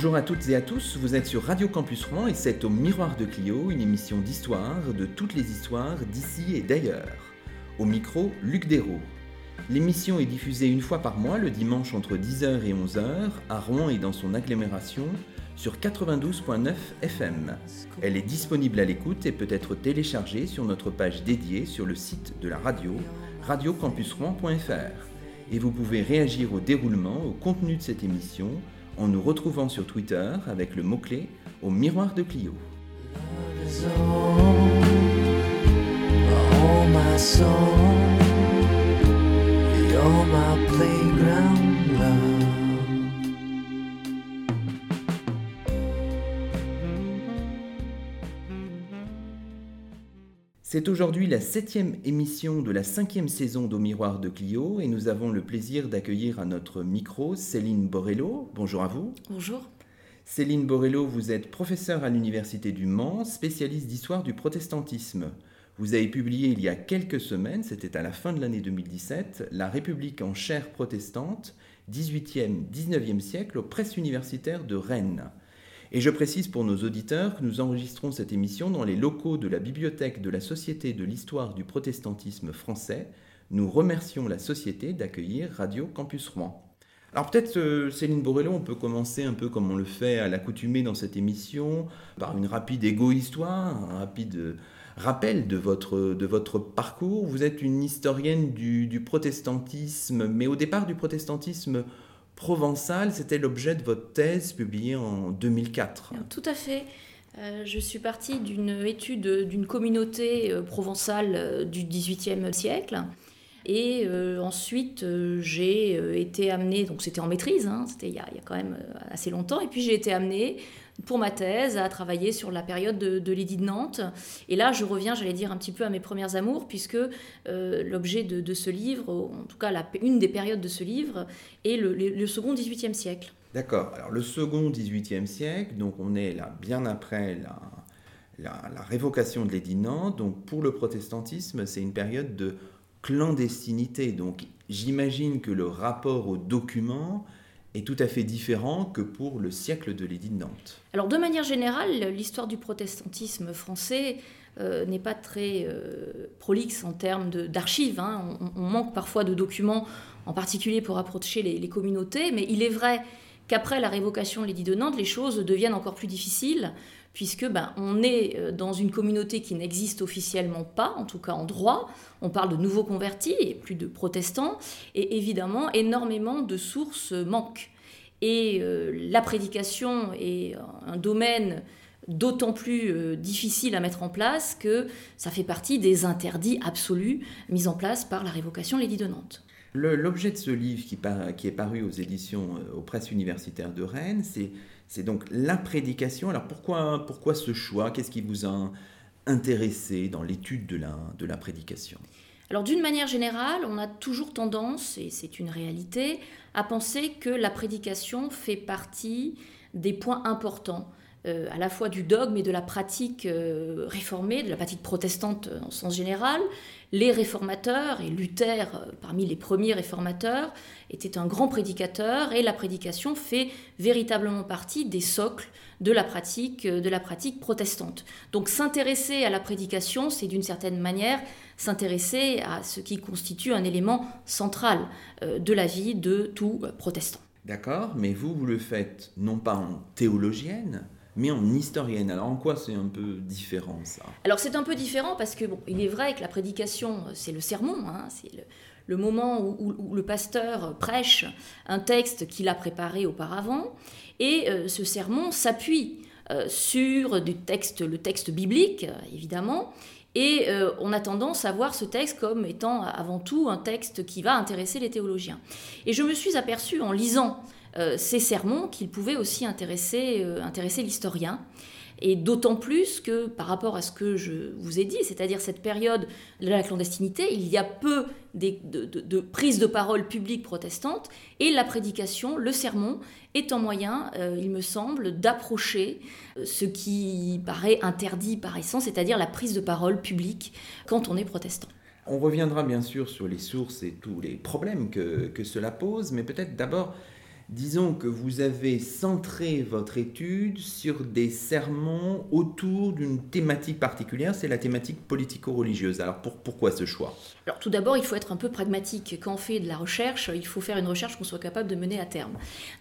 Bonjour à toutes et à tous, vous êtes sur Radio Campus Rouen et c'est au Miroir de Clio, une émission d'histoire de toutes les histoires d'ici et d'ailleurs. Au micro, Luc Dérault. L'émission est diffusée une fois par mois le dimanche entre 10h et 11h à Rouen et dans son agglomération sur 92.9 FM. Elle est disponible à l'écoute et peut être téléchargée sur notre page dédiée sur le site de la radio, radiocampusrouen.fr. Et vous pouvez réagir au déroulement, au contenu de cette émission en nous retrouvant sur Twitter avec le mot-clé au miroir de Clio. C'est aujourd'hui la septième émission de la cinquième saison d'Au Miroir de Clio et nous avons le plaisir d'accueillir à notre micro Céline Borello. Bonjour à vous. Bonjour. Céline Borello, vous êtes professeure à l'Université du Mans, spécialiste d'histoire du protestantisme. Vous avez publié il y a quelques semaines, c'était à la fin de l'année 2017, La République en chair protestante, 18e, 19e siècle aux presses universitaires de Rennes. Et je précise pour nos auditeurs que nous enregistrons cette émission dans les locaux de la bibliothèque de la Société de l'histoire du protestantisme français. Nous remercions la Société d'accueillir Radio Campus Rouen. Alors peut-être, euh, Céline Borello, on peut commencer un peu comme on le fait à l'accoutumée dans cette émission, par une rapide égo-histoire, un rapide euh, rappel de votre, de votre parcours. Vous êtes une historienne du, du protestantisme, mais au départ du protestantisme provençal, c'était l'objet de votre thèse publiée en 2004. Tout à fait. Euh, je suis partie d'une étude d'une communauté euh, provençale euh, du XVIIIe siècle. Et ensuite, j'ai été amenée, donc c'était en maîtrise, hein, c'était il, il, y a quand même assez longtemps, et puis j'ai été amenée pour ma thèse à travailler sur la période de, l'édit de Nantes. Et là, je reviens, j'allais dire, un petit peu à mes premières amours, puisque euh, l'objet de, ce livre, en tout cas une des périodes de ce livre, est le, second XVIIIe siècle. D'accord. Alors le second XVIIIe siècle, donc on est là bien après la, la, révocation de l'édit de Nantes. Donc pour le protestantisme, c'est une période de clandestinité. Donc j'imagine que le rapport aux documents est tout à fait différent que pour le siècle de l'édit de Nantes. Alors de manière générale, l'histoire du protestantisme français euh, n'est pas très euh, prolixe en termes d'archives. Hein. On, manque parfois de documents, en particulier pour approcher les, les communautés, mais il est vrai qu'après la révocation de l'édit de Nantes, les choses deviennent encore plus difficiles puisque ben, on est euh, dans une communauté qui n'existe officiellement pas, en tout cas en droit. On parle de nouveaux convertis et plus de protestants, et évidemment, énormément de sources manquent. Et euh, la prédication est un domaine d'autant plus euh, difficile à mettre en place que ça fait partie des interdits absolus mis en place par la révocation l'édit de Nantes. L'objet de ce livre qui, qui, est paru aux éditions aux presses universitaires de Rennes, c'est c'est donc la prédication. Alors pourquoi, pourquoi ce choix? Qu'est-ce qui vous a intéressé dans l'étude de la, de la prédication? Alors d'une manière générale, on a toujours tendance, et c'est une réalité, à penser que la prédication fait partie des points importants euh, à la fois du dogme et de la pratique euh, réformée, de la pratique protestante en sens général, les réformateurs, et Luther, euh, parmi les premiers réformateurs, était un grand prédicateur, et la prédication fait véritablement partie des socles de la pratique, de la pratique protestante. Donc s'intéresser à la prédication, c'est d'une certaine manière s'intéresser à ce qui constitue un élément central euh, de la vie de tout protestant. D'accord, mais vous, vous le faites non pas en théologienne, mais en historienne. Alors en quoi c'est un peu différent ça? Alors c'est un peu différent parce que bon, il est vrai que la prédication c'est le sermon, hein, c'est le, moment où, le pasteur prêche un texte qu'il a préparé auparavant, et euh, ce sermon s'appuie euh, sur le texte biblique évidemment, et euh, on a tendance à voir ce texte comme étant avant tout un texte qui va intéresser les théologiens. Et je me suis aperçue en lisant ces sermons qu'ils pouvaient aussi intéresser, euh, intéresser l'historien. Et d'autant plus que par rapport à ce que je vous ai dit, c'est-à-dire cette période de la clandestinité, il y a peu de, de, prise de parole publique protestante et la prédication, le sermon, est un moyen, euh, il me semble, d'approcher ce qui paraît interdit par essence, c'est-à-dire la prise de parole publique quand on est protestant. On reviendra bien sûr sur les sources et tous les problèmes que, que cela pose, mais peut-être d'abord Disons que vous avez centré votre étude sur des sermons autour d'une thématique particulière, c'est la thématique politico-religieuse. Alors pourquoi ce choix? Alors tout d'abord, il faut être un peu pragmatique. Quand on fait de la recherche, il faut faire une recherche qu'on soit capable de mener à terme.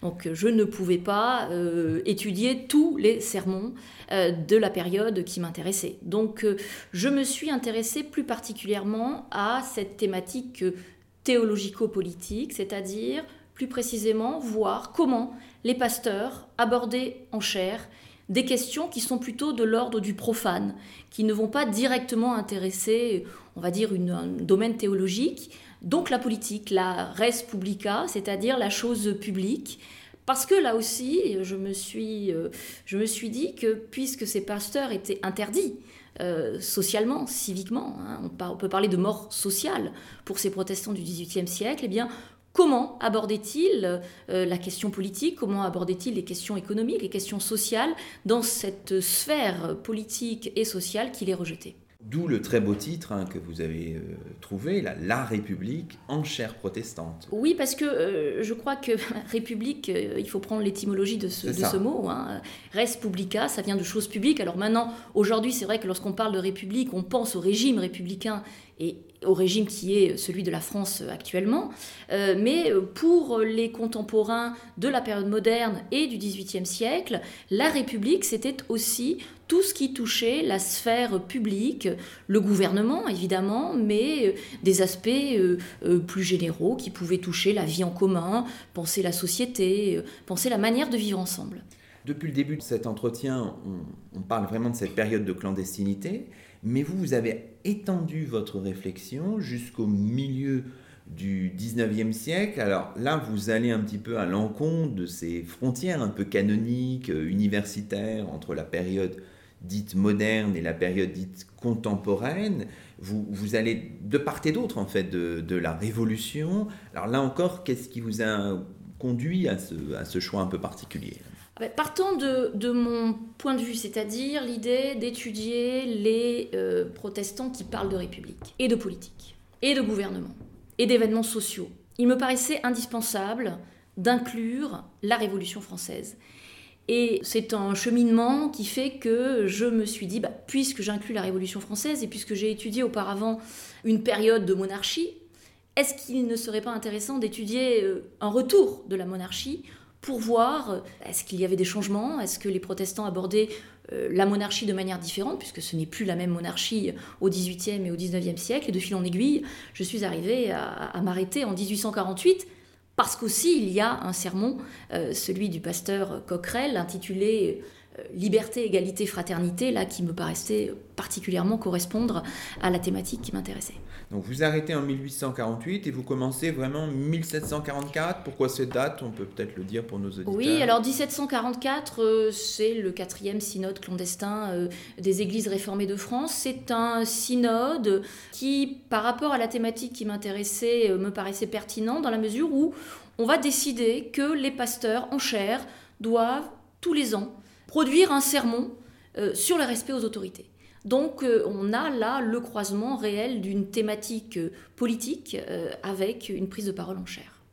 Donc je ne pouvais pas euh, étudier tous les sermons euh, de la période qui m'intéressait. Donc euh, je me suis intéressée plus particulièrement à cette thématique théologico-politique, c'est-à-dire plus précisément voir comment les pasteurs abordaient en chair des questions qui sont plutôt de l'ordre du profane, qui ne vont pas directement intéresser, on va dire, un domaine théologique, donc la politique, la res publica, c'est-à-dire la chose publique. Parce que là aussi, je me suis, euh, je me suis dit que puisque ces pasteurs étaient interdits, euh, socialement, civiquement, hein, on, on, peut parler de mort sociale pour ces protestants du XVIIIe siècle, eh bien, Comment abordait-il euh, la question politique? Comment abordait-il les questions économiques, les questions sociales dans cette sphère politique et sociale qu'il est rejeté D'où le très beau titre hein, que vous avez euh, trouvé, la, la, République en chair protestante. Oui, parce que euh, je crois que République, euh, il faut prendre l'étymologie de ce, de ce mot. Hein. Res publica, ça vient de choses publiques. Alors maintenant, aujourd'hui, c'est vrai que lorsqu'on parle de République, on pense au régime républicain et au régime qui est celui de la France actuellement. Euh, mais pour les contemporains de la période moderne et du XVIIIe siècle, la République, c'était aussi tout ce qui touchait la sphère publique, le gouvernement évidemment, mais euh, des aspects euh, plus généraux qui pouvaient toucher la vie en commun, penser la société, penser la manière de vivre ensemble. Depuis le début de cet entretien, on parle vraiment de cette période de clandestinité, mais vous, vous avez étendu votre réflexion jusqu'au milieu du 19e siècle. Alors là, vous allez un petit peu à l'encontre de ces frontières un peu canoniques, universitaires, entre la période dite moderne et la période dite contemporaine, vous, vous allez de part et d'autre en fait de, la révolution. Alors là encore, qu'est-ce qui vous a conduit à ce choix un peu particulier? Partant de, de, mon point de vue, c'est-à-dire l'idée d'étudier les euh, protestants qui parlent de république et de politique et de gouvernement et d'événements sociaux, il me paraissait indispensable d'inclure la Révolution française. Et c'est un cheminement qui fait que je me suis dit, bah, puisque j'inclus la Révolution française et puisque j'ai étudié auparavant une période de monarchie, est-ce qu'il ne serait pas intéressant d'étudier euh, un retour de la monarchie pour voir est-ce qu'il y avait des changements, est-ce que les protestants abordaient euh, la monarchie de manière différente, puisque ce n'est plus la même monarchie au XVIIIe et au XIXe siècle, et de fil en aiguille, je suis arrivée à, m'arrêter en 1848 parce qu'aussi il y a un sermon, euh, celui du pasteur Coquerel, intitulé Liberté, égalité, fraternité, là qui me paraissait particulièrement correspondre à la thématique qui m'intéressait. Donc vous arrêtez en 1848 et vous commencez vraiment en 1744. Pourquoi cette date? On peut peut-être le dire pour nos auditeurs. Oui, alors 1744, euh, c'est le quatrième synode clandestin euh, des églises réformées de France. C'est un synode qui, par rapport à la thématique qui m'intéressait, euh, me paraissait pertinent dans la mesure où on va décider que les pasteurs en chair doivent tous les ans produire un sermon euh, sur le respect aux autorités. Donc euh, on a là le croisement réel d'une thématique euh, politique avec une prise de parole en chair.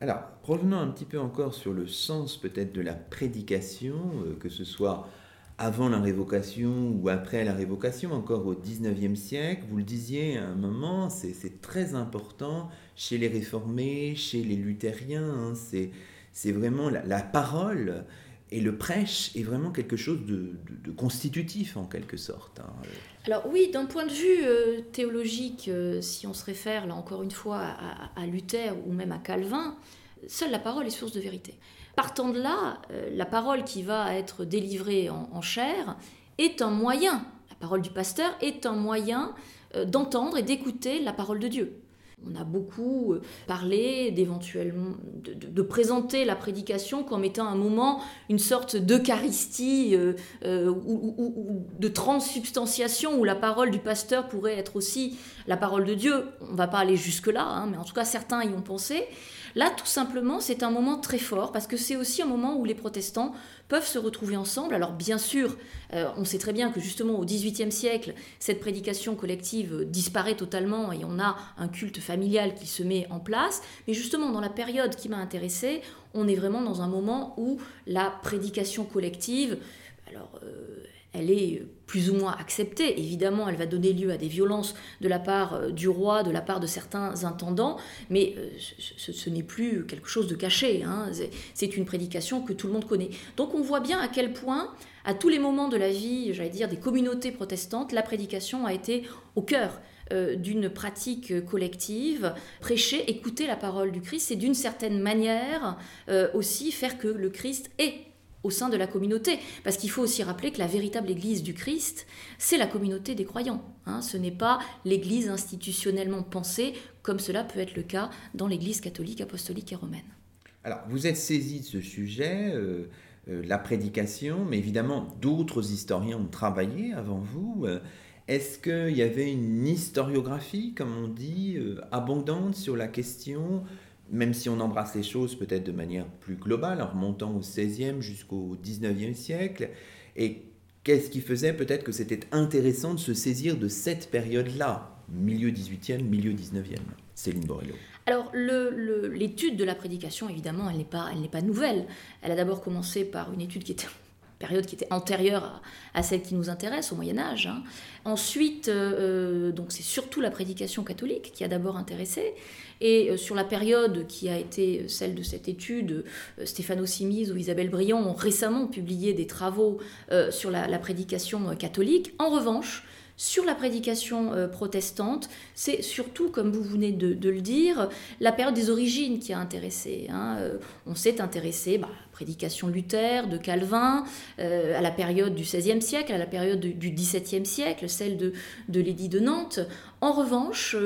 Alors, revenons un petit peu encore sur le sens peut-être de la prédication, que ce soit avant la révocation ou après la révocation, encore au 19e siècle. Vous le disiez à un moment, c'est très important chez les réformés, chez les luthériens. Hein, c'est vraiment la, la parole et le prêche est vraiment quelque chose de, constitutif en quelque sorte. Hein. Alors oui, d'un point de vue euh, théologique, euh, si on se réfère là encore une fois à, Luther ou même à Calvin, seule la parole est source de vérité. Partant de là, euh, la parole qui va être délivrée en, en, chair est un moyen, la parole du pasteur est un moyen d'entendre et d'écouter la parole de Dieu. On a beaucoup euh, parlé d'éventuellement de, présenter la prédication comme étant un moment, une sorte d'eucharistie euh, euh, ou, de transsubstantiation où la parole du pasteur pourrait être aussi la parole de Dieu. On ne va pas aller jusque-là, hein, mais en tout cas certains y ont pensé. Là, tout simplement, c'est un moment très fort parce que c'est aussi un moment où les protestants peuvent se retrouver ensemble. Alors bien sûr, euh, on sait très bien que justement au XVIIIe siècle, cette prédication collective disparaît totalement et on a un culte familial qui se met en place. Mais justement, dans la période qui m'a intéressée, on est vraiment dans un moment où la prédication collective, alors euh, elle est plus ou moins acceptée. Évidemment, elle va donner lieu à des violences de la part euh, du roi, de la part de certains intendants, mais euh, ce, n'est plus quelque chose de caché. Hein. C'est une prédication que tout le monde connaît. Donc on voit bien à quel point, à tous les moments de la vie, j'allais dire, des communautés protestantes, la prédication a été au cœur euh, d'une pratique collective, prêcher, écouter la parole du Christ, c'est d'une certaine manière aussi faire que le Christ est au sein de la communauté. Parce qu'il faut aussi rappeler que la véritable Église du Christ, c'est la communauté des croyants. Hein. Ce n'est pas l'Église institutionnellement pensée, comme cela peut être le cas dans l'Église catholique, apostolique et romaine. Alors, vous êtes saisi de ce sujet, euh, euh, la prédication, mais évidemment, d'autres historiens ont travaillé avant vous. Euh, est-ce qu'il y avait une historiographie, comme on dit, abondante sur la question même si on embrasse les choses peut-être de manière plus globale, en remontant au XVIe jusqu'au XIXe siècle. Et qu'est-ce qui faisait peut-être que c'était intéressant de se saisir de cette période-là, milieu XVIIIe, milieu XIXe Céline Borello. Alors, l'étude de la prédication, évidemment, elle n'est pas, pas nouvelle. Elle a d'abord commencé par une étude qui était période qui était antérieure à, celle qui nous intéresse, au Moyen Âge. Hein. Ensuite, euh, euh, donc c'est surtout la prédication catholique qui a d'abord intéressé. Et euh, sur la période qui a été celle de cette étude, Stéphano Simise ou Isabelle Briand ont récemment publié des travaux sur la, prédication catholique. En revanche, sur la prédication protestante, c'est surtout, comme vous venez de, le dire, la période des origines qui a intéressé. Hein. On s'est intéressé bah, prédication Luther, de Calvin, euh, à la période du XVIe siècle, à la période du XVIIe siècle, celle de, de l'édit de Nantes. En revanche,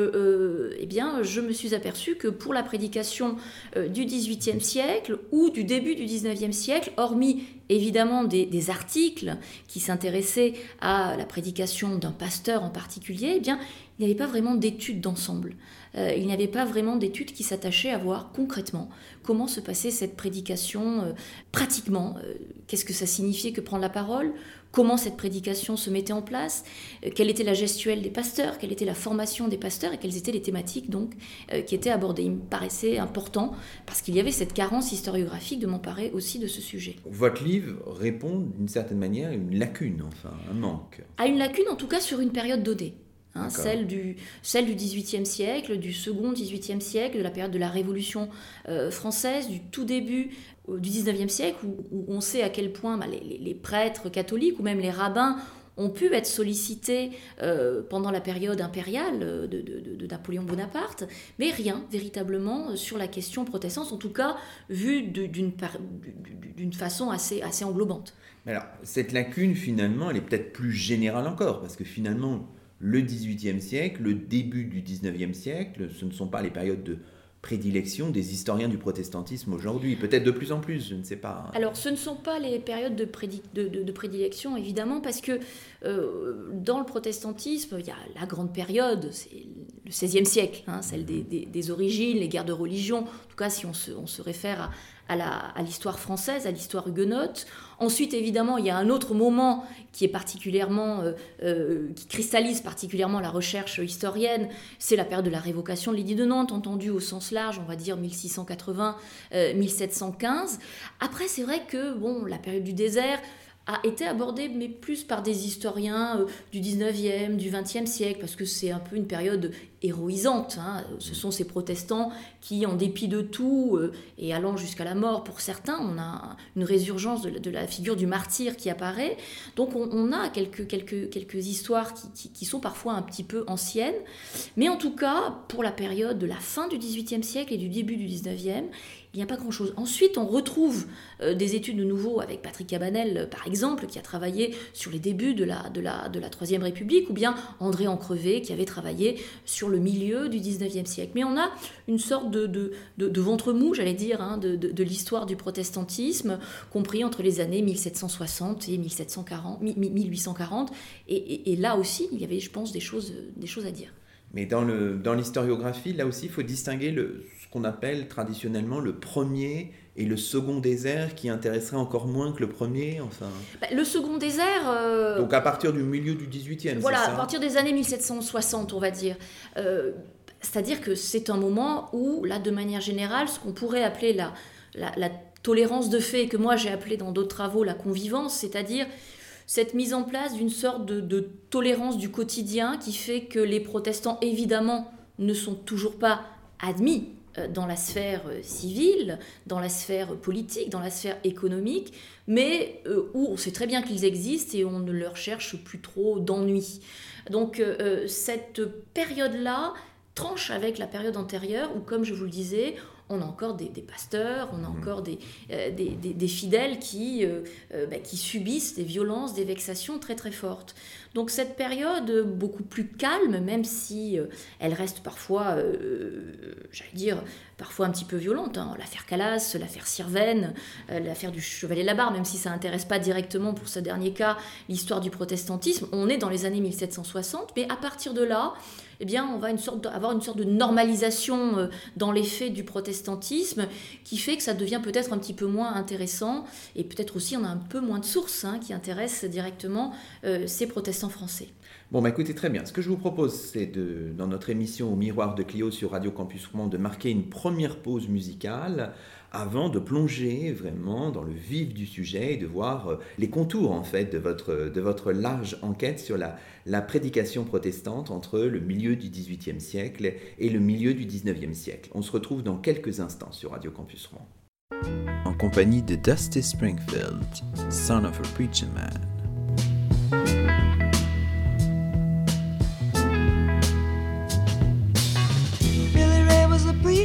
eh bien, je me suis aperçu que pour la prédication du XVIIIe siècle ou du début du XIXe siècle, hormis évidemment des, articles qui s'intéressaient à la prédication d'un pasteur en particulier, eh bien, il n'y avait pas vraiment d'études d'ensemble. Euh, il n'y avait pas vraiment d'études qui s'attachaient à voir concrètement comment se passait cette prédication euh, pratiquement. Euh, qu'est-ce que ça signifiait que prendre la parole? Comment cette prédication se mettait en place, quelle était la gestuelle des pasteurs, quelle était la formation des pasteurs? Et quelles étaient les thématiques donc qui étaient abordées? Il me paraissait important parce qu'il y avait cette carence historiographique de m'emparer aussi de ce sujet. Votre livre répond d'une certaine manière à une lacune, enfin un manque. À une lacune en tout cas sur une période dodée. Hein, celle, du, celle du XVIIIe siècle, du second XVIIIe siècle, de la période de la Révolution euh, française, du tout début du XIXe siècle, où, on sait à quel point bah, les, prêtres catholiques ou même les rabbins ont pu être sollicités euh, pendant la période impériale euh, de, Napoléon Bonaparte, mais rien véritablement sur la question protestante, en tout cas vu d'une façon assez, assez englobante. Mais alors, cette lacune, finalement, elle est peut-être plus générale encore, parce que finalement, le XVIIIe siècle, le début du XIXe siècle, ce ne sont pas les périodes de prédilection des historiens du protestantisme aujourd'hui, peut-être de plus en plus, je ne sais pas. Alors ce ne sont pas les périodes de, prédilection, évidemment, parce que euh, dans le protestantisme, il y a la grande période, c'est le XVIe siècle, hein, celle des, origines, les guerres de religion, en tout cas si on se réfère à, à l'histoire française, à l'histoire huguenote. Ensuite, évidemment, il y a un autre moment qui est particulièrement, euh, euh, qui cristallise particulièrement la recherche historienne, c'est la période de la révocation de l'édit de Nantes, entendue au sens large, on va dire 1680-1715. Euh, Après, c'est vrai que bon, la période du désert, a été abordé, mais plus par des historiens euh, du 19e, du 20e siècle, parce que c'est un peu une période héroïsante. Hein. Ce sont ces protestants qui, en dépit de tout, euh, et allant jusqu'à la mort pour certains, on a une résurgence de, la figure du martyr qui apparaît. Donc on, a quelques, quelques, quelques histoires qui, qui, sont parfois un petit peu anciennes, mais en tout cas, pour la période de la fin du 18e siècle et du début du 19e, il n'y a pas grand-chose. Ensuite, on retrouve euh, des études de nouveau avec Patrick Cabanel, euh, par exemple, qui a travaillé sur les débuts de la, de la, de la Troisième République, ou bien André Ancrevé, qui avait travaillé sur le milieu du XIXe siècle. Mais on a une sorte de, de, de, ventre mou, j'allais dire, hein, de, de l'histoire du protestantisme, compris entre les années 1760 et 1740, 1840. Et, et, là aussi, il y avait, je pense, des choses, des choses à dire. Mais dans l'historiographie, dans là aussi, il faut distinguer le, qu'on appelle traditionnellement le premier et le second désert qui intéresserait encore moins que le premier enfin bah, Le second désert... Euh, Donc à partir du milieu du 18e, Voilà, ça à partir des années 1760, on va dire. Euh, c'est-à-dire que c'est un moment où, là, de manière générale, ce qu'on pourrait appeler la, la, tolérance de fait, que moi j'ai appelé dans d'autres travaux la convivence, c'est-à-dire cette mise en place d'une sorte de, de, tolérance du quotidien qui fait que les protestants, évidemment, ne sont toujours pas admis dans la sphère euh, civile, dans la sphère politique, dans la sphère économique, mais euh, où on sait très bien qu'ils existent et on ne leur cherche plus trop d'ennui. Donc cette période-là tranche avec la période antérieure où, comme je vous le disais, on a encore des, pasteurs, on a mmh. encore des, des, fidèles qui, bah, qui subissent des violences, des vexations très très fortes. Donc cette période beaucoup plus calme, même si euh, elle reste parfois, euh, j'allais dire, parfois un petit peu violente. Hein. L'affaire Calas, l'affaire Sirven, euh, l'affaire du Chevalier Labarre, même si ça n'intéresse pas directement pour ce dernier cas l'histoire du protestantisme, on est dans les années 1760, mais à partir de là, eh bien, on va une sorte avoir une sorte de normalisation dans les faits du protestantisme qui fait que ça devient peut-être un petit peu moins intéressant et peut-être aussi on a un peu moins de sources hein, qui intéressent directement ces protestants français. Bon, bah écoutez, très bien. Ce que je vous propose, c'est de, dans notre émission Au miroir de Clio sur Radio Campus Rouen, de marquer une première pause musicale avant de plonger vraiment dans le vif du sujet et de voir euh, les contours en fait de votre, de votre large enquête sur la, la prédication protestante entre le milieu du XVIIIe siècle et le milieu du XIXe siècle. On se retrouve dans quelques instants sur Radio Campus Rouen. En compagnie de Dusty Springfield, son of a preacher man.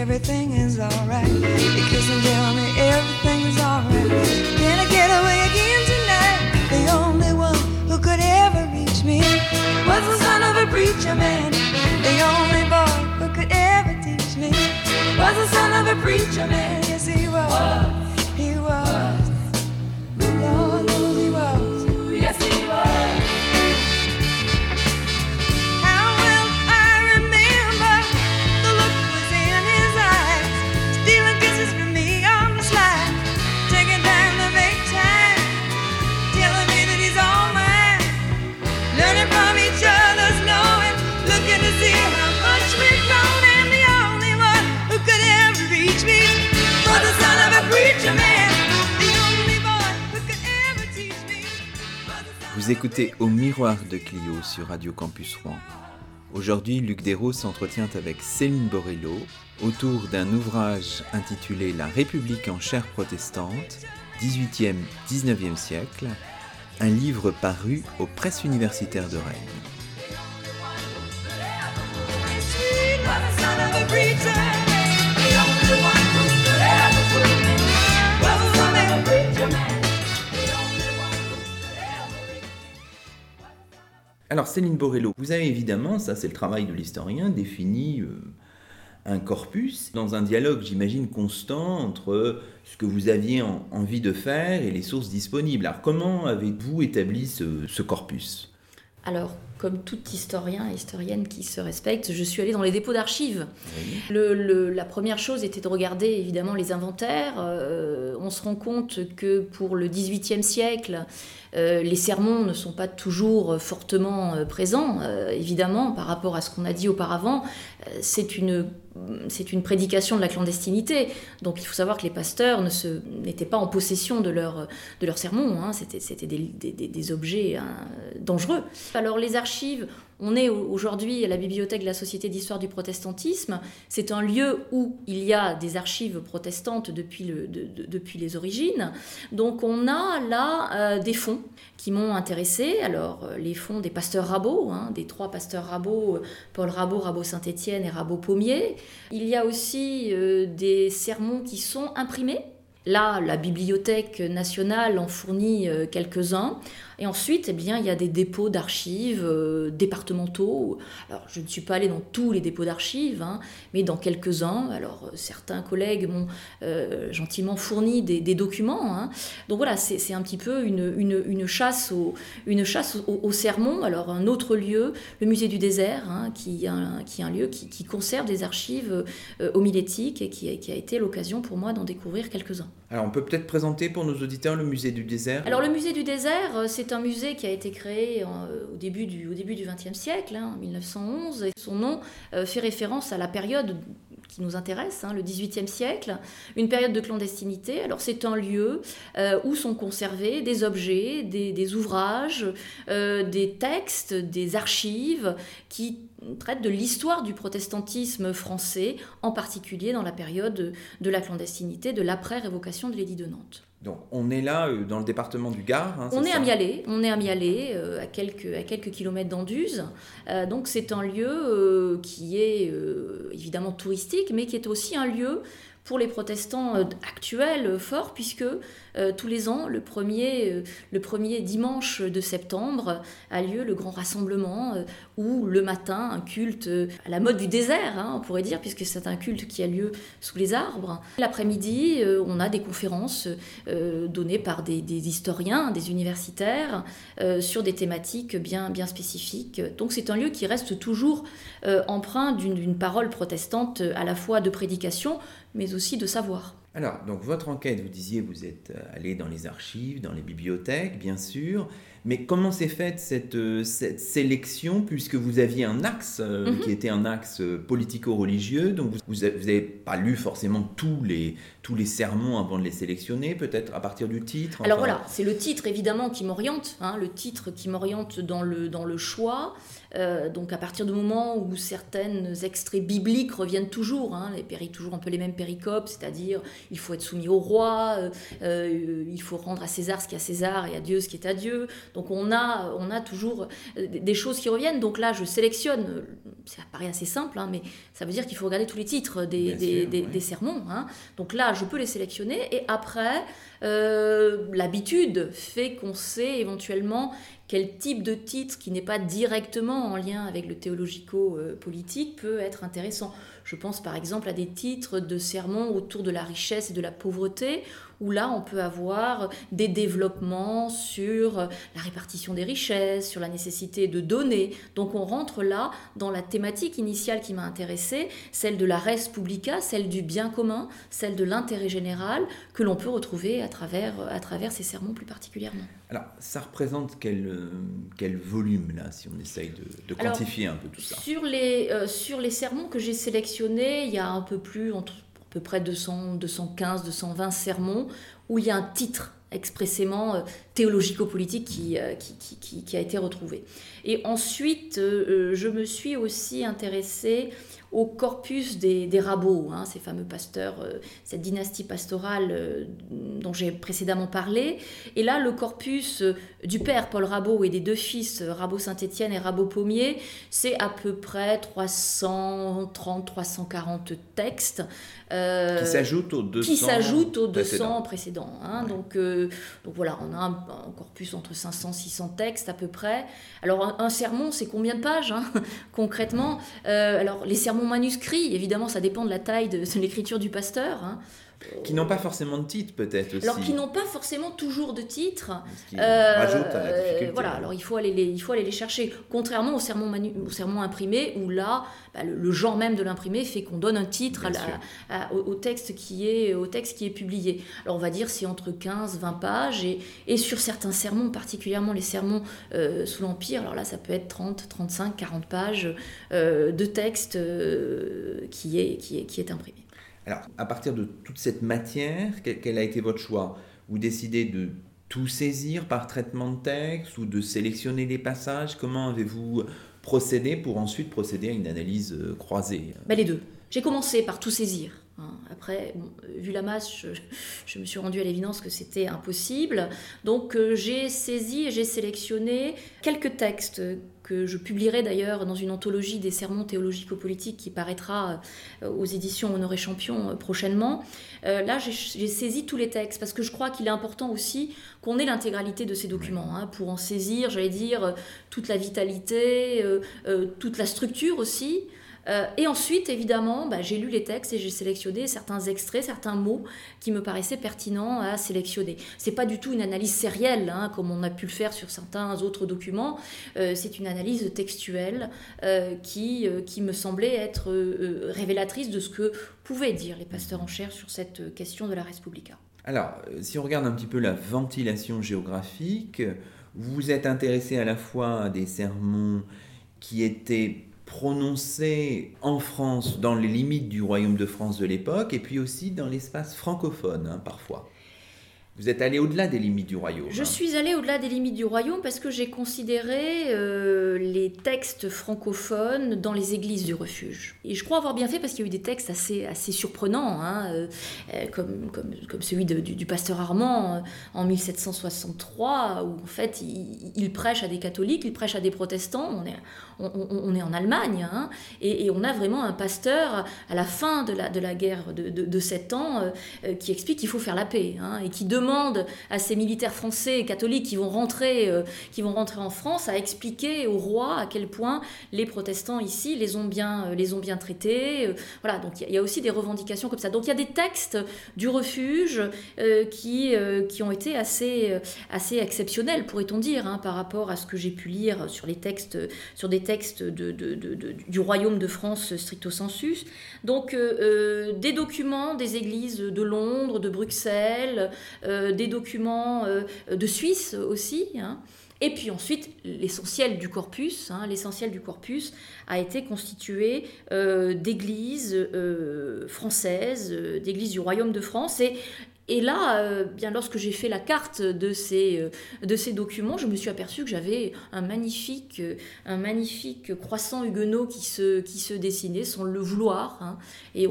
Everything is alright. He kiss and tell me everything is alright. Can I get away again tonight? The only one who could ever reach me was the son of a preacher man. The only boy who could ever teach me was the son of a preacher man. Yes. He was. Vous écoutez Au miroir de Clio sur Radio Campus Rouen. Aujourd'hui, Luc Desros s'entretient avec Céline Borello autour d'un ouvrage intitulé La République en chair protestante, 18e-19e siècle, un livre paru aux presses universitaires de Rennes. Alors Céline Borello, vous avez évidemment, ça c'est le travail de l'historien, défini euh, un corpus dans un dialogue, j'imagine, constant entre ce que vous aviez en- envie de faire et les sources disponibles. Alors comment avez-vous établi ce, ce corpus? Alors, comme tout historien et historienne qui se respecte, je suis allée dans les dépôts d'archives. Le- le- la première chose était de regarder évidemment les inventaires. Euh, on se rend compte que pour le XVIIIe siècle, euh, les sermons ne sont pas toujours euh, fortement euh, présents, évidemment, par rapport à ce qu'on a dit auparavant. C'est une c'est une prédication de la clandestinité. Donc il faut savoir que les pasteurs n'étaient pas en possession de leur, de leur sermon. Hein. C'était des, des, des, objets hein, dangereux. Alors les archives on est aujourd'hui à la bibliothèque de la Société d'histoire du protestantisme. C'est un lieu où il y a des archives protestantes depuis, le, depuis les origines. Donc on a là euh, des fonds qui m'ont intéressé. Alors euh, les fonds des pasteurs Rabot, hein, des trois pasteurs Rabot, euh, Paul Rabot, Rabot Saint-Étienne et Rabot Pommier. Il y a aussi des sermons qui sont imprimés. Là, la Bibliothèque nationale en fournit quelques-uns. Et ensuite, eh bien, il y a des dépôts d'archives euh, départementaux. Alors, je ne suis pas allée dans tous les dépôts d'archives, hein, mais dans quelques-uns. Alors, euh, certains collègues m'ont euh, gentiment fourni des, documents. Hein. Donc voilà, c'est un petit peu une, chasse, au, sermon. Alors, un autre lieu, le musée du désert, hein, qui, est un lieu qui, conserve des archives homilétiques et qui a été l'occasion pour moi d'en découvrir quelques-uns. Alors, on peut peut-être présenter pour nos auditeurs le musée du désert Alors, le musée du désert, c'est c'est un musée qui a été créé au début du au début du XXe siècle, hein, en 1911. Et son nom euh, fait référence à la période qui nous intéresse, hein, le XVIIIe siècle, une période de clandestinité. Alors c'est un lieu euh, où sont conservés des objets, des, ouvrages, euh, des textes, des archives qui traitent de l'histoire du protestantisme français, en particulier dans la période de la clandestinité, de l'après-révocation de l'édit de Nantes. Donc on est là euh, dans le département du Gard. Hein, on, est à Mialet, on est à Mialet, à quelques, à quelques kilomètres d'Anduze. Euh, donc c'est un lieu euh, qui est évidemment touristique, mais qui est aussi un lieu pour les protestants actuels forts, puisque euh, tous les ans, le premier, euh, le premier dimanche de septembre, a lieu le grand rassemblement euh, où le matin, un culte à la mode du désert, hein, on pourrait dire, puisque c'est un culte qui a lieu sous les arbres. L'après-midi, on a des conférences données par des, historiens, des universitaires, sur des thématiques bien, bien spécifiques. Donc c'est un lieu qui reste toujours empreint d'une parole protestante à la fois de prédication, mais aussi de savoir. Alors, donc votre enquête, vous disiez, vous êtes euh, allé dans les archives, dans les bibliothèques, bien sûr, mais comment s'est faite cette, euh, cette, sélection, puisque vous aviez un axe euh, mhm. qui était un axe politico-religieux, donc vous n'avez pas lu forcément tous les, tous les sermons avant de les sélectionner, peut-être à partir du titre Alors voilà, c'est le titre évidemment qui m'oriente, hein, le titre qui m'oriente dans le, dans le choix. Euh, donc à partir du moment où certains extraits bibliques reviennent toujours, hein, les péri toujours un peu les mêmes péricopes, c'est-à-dire il faut être soumis au roi, euh, euh, il faut rendre à César ce qui est à César et à Dieu ce qui est à Dieu. Donc on a, on a toujours des choses qui reviennent. Donc là je sélectionne, ça paraît assez simple, hein, mais ça veut dire qu'il faut regarder tous les titres des, des, sermons. Hein. Donc là je peux les sélectionner. Et après l'habitude fait qu'on sait éventuellement quel type de titre qui n'est pas directement en lien avec le théologico-politique peut être intéressant. Je pense par exemple à des titres de sermons autour de la richesse et de la pauvreté, où là on peut avoir des développements sur la répartition des richesses, sur la nécessité de donner. Donc on rentre là dans la thématique initiale qui m'a intéressée, celle de la res publica, celle du bien commun, celle de l'intérêt général, que l'on peut retrouver à travers, à travers ces sermons plus particulièrement. Alors ça représente quel, quel volume là, si on essaye de, quantifier un peu tout ça Sur les, euh, sur les sermons que j'ai sélectionnés, il y a un peu plus entre à peu près 200, 215, 220 sermons où il y a un titre expressément euh, théologico-politique qui, euh, qui, qui, qui, a été retrouvé. Et ensuite, euh, je me suis aussi intéressée au corpus des, des hein, ces fameux pasteurs, cette dynastie pastorale dont j'ai précédemment parlé. Et là, le corpus du père Paul Rabot et des deux fils, Rabot Saint-Étienne et Rabot Pommier, c'est à peu près 330-340 textes euh, qui s'ajoute aux 200, qui s'ajoute aux 200 précédents. hein. donc, euh, donc voilà, on a un, corpus entre 500 600 textes à peu près. Alors un, sermon, c'est combien de pages hein, concrètement? Euh, Alors les sermons manuscrits, évidemment, ça dépend de la taille de, l'écriture du pasteur. Hein. Qui n'ont pas forcément de titre, peut-être aussi. Alors, qui n'ont pas forcément toujours de titre. Ce qui Euh, rajoute à la euh, difficulté. voilà, alors il faut, aller les, il faut aller les chercher. Contrairement au sermon, manu- au sermon imprimé, où là, bah, le, le genre même de l'imprimé fait qu'on donne un titre à à- au, au texte qui est, au texte qui est publié. Alors on va dire c'est entre 15, 20 pages, et, et sur certains sermons, particulièrement les sermons euh, sous l'Empire, alors là ça peut être 30, 35, 40 pages euh, de texte qui, est, qui, est, qui est imprimé. Alors, à partir de toute cette matière, quel, a été votre choix? Vous décidez de tout saisir par traitement de texte ou de sélectionner les passages? Comment avez-vous procédé pour ensuite procéder à une analyse euh, croisée? Bah, les deux. J'ai commencé par tout saisir. hein. Après, euh, vu la masse, je, me suis rendu à l'évidence que c'était impossible. Donc euh, j'ai saisi et j'ai sélectionné quelques textes que je publierai d'ailleurs dans une anthologie des sermons théologico-politiques qui paraîtra euh, aux éditions Honoré Champion euh, prochainement. Euh, là, j'ai saisi tous les textes parce que je crois qu'il est important aussi qu'on ait l'intégralité de ces documents hein, pour en saisir, j'allais dire, toute la vitalité, toute la structure aussi. Euh, et ensuite, évidemment, bah, j'ai lu les textes et j'ai sélectionné certains extraits, certains mots qui me paraissaient pertinents à sélectionner. C'est pas du tout une analyse sérielle, hein, comme on a pu le faire sur certains autres documents. Euh, c'est une analyse textuelle euh, qui, qui me semblait être révélatrice de ce que pouvaient dire les pasteurs en chair sur cette question de la Respublica. Alors, si on regarde un petit peu la ventilation géographique, vous êtes intéressé à la fois à des sermons qui étaient prononcés en France, dans les limites du royaume de France de l'époque, et puis aussi dans l'espace francophone, hein, parfois. Vous êtes allé au-delà des limites du royaume. Je hein. suis allée au-delà des limites du royaume parce que j'ai considéré euh, les textes francophones dans les églises du refuge. Et je crois avoir bien fait parce qu'il y a eu des textes assez, assez surprenants, hein, euh, euh, comme, comme, comme celui de- du, du pasteur Armand euh, en 1763, où en fait il, il prêche à des catholiques, il prêche à des protestants. On est, on, est en Allemagne, hein, et, et on a vraiment un pasteur à la fin de la, de la guerre de, de, de sept ans qui explique qu'il faut faire la paix et qui demande à ces militaires français et catholiques qui vont rentrer, euh, qui vont rentrer en France à expliquer au roi à quel point les protestants ici les ont bien, euh, les ont bien traités. euh, voilà, donc il y a- aussi des revendications comme ça. Donc il y a des textes du refuge qui, qui ont été assez, assez exceptionnels, pourrait-on dire, hein, par rapport à ce que j'ai pu lire sur les textes, sur des textes de, du royaume de France stricto sensus. Donc des documents des églises de Londres, de Bruxelles, des documents euh, de Suisse aussi. hein. Et puis ensuite, l'essentiel du corpus, hein, a été constitué euh, d'églises euh, françaises, euh, d'églises du Royaume de France. Et là, euh, bien lorsque j'ai fait la carte de ces, euh, de ces documents, je me suis aperçu que j'avais un magnifique, euh, un magnifique croissant huguenot qui se, qui se dessinait sans le vouloir. hein. Et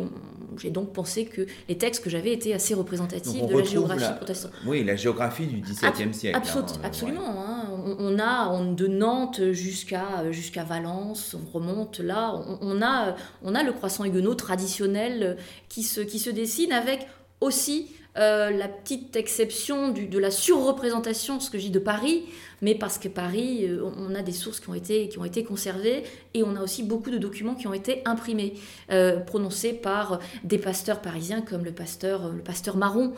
j'ai donc pensé que les textes que j'avais étaient assez représentatifs de la géographie la- protestante. Oui, la géographie du XVIIe siècle. Absolu- hein, ouais. absolument. hein. On, on a on- de Nantes jusqu'à jusqu'à Valence, on remonte là. On, on a, on a le croissant huguenot traditionnel qui se, qui se dessine avec aussi euh, la petite exception de la surreprésentation, ce que je dis de Paris, mais parce que Paris, euh, on a des sources qui ont été, conservées et on a aussi beaucoup de documents qui ont été imprimés, euh, prononcés par des pasteurs parisiens comme le pasteur, le pasteur Marron,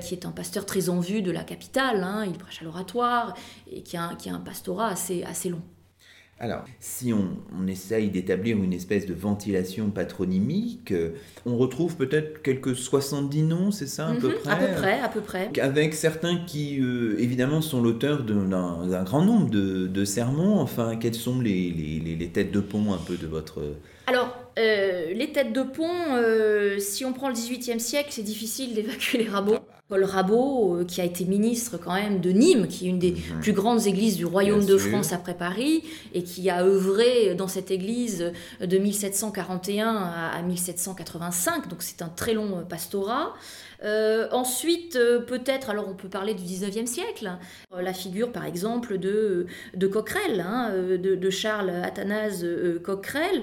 qui est un pasteur très en vue de la capitale. hein. il prêche à l'oratoire et qui a, un- pastorat assez long. Alors, si on, on essaye d'établir une espèce de ventilation patronymique, euh, on retrouve peut-être quelques 70 noms, c'est ça à peu Mhm, près à peu près, à peu près. Avec certains qui, euh, évidemment, sont l'auteur d'un grand nombre de, de sermons. Enfin, quelles sont les, les- les- les têtes de pont un peu de votre... Alors, euh, les têtes de pont, euh, si on prend le XVIIIe siècle, c'est difficile d'évacuer les rabots. Paul Rabot, euh, qui a été ministre quand même de Nîmes, qui est une des Mhm. plus grandes églises du royaume Bien de sûr. France après Paris, et qui a œuvré dans cette église de 1741 à à 1785, donc c'est un très long euh, pastorat. Euh, ensuite, euh, peut-être, alors on peut parler du 19e siècle, euh, la figure par exemple de, de Coquerel, hein, de, de Charles Athanase Coquerel,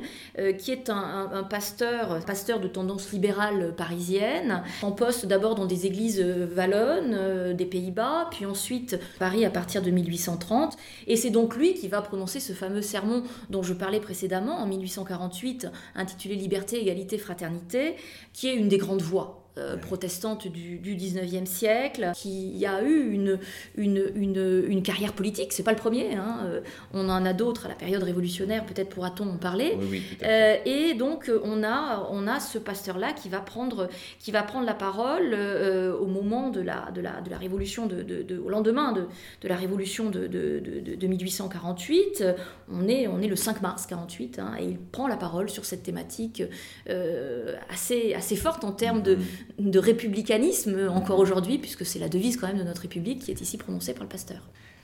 qui est un, un- un pasteur, pasteur de tendance libérale parisienne, en poste d'abord dans des églises wallonnes euh, des Pays-Bas, puis ensuite Paris à partir de 1830. Et c'est donc lui qui va prononcer ce fameux sermon dont je parlais précédemment, en 1848, intitulé Liberté, Égalité, Fraternité, qui est une des grandes voix euh, protestante du, du 19e siècle, qui a eu une, une, une, une carrière politique. C'est pas le premier, hein. Euh, on en a d'autres à la période révolutionnaire, peut-être pourra-t-on en parler. Oui, oui. Euh, et donc on a, on a ce pasteur-là qui va prendre, qui va prendre la parole au moment de la, de la, de la révolution, de, de- de- au lendemain de, de la révolution de, de- de- de 1848. On est, on est le 5 mars 48 hein, et il prend la parole sur cette thématique assez, assez forte en termes de, de républicanisme encore aujourd'hui, puisque c'est la devise quand même de notre République qui est ici prononcée par le pasteur.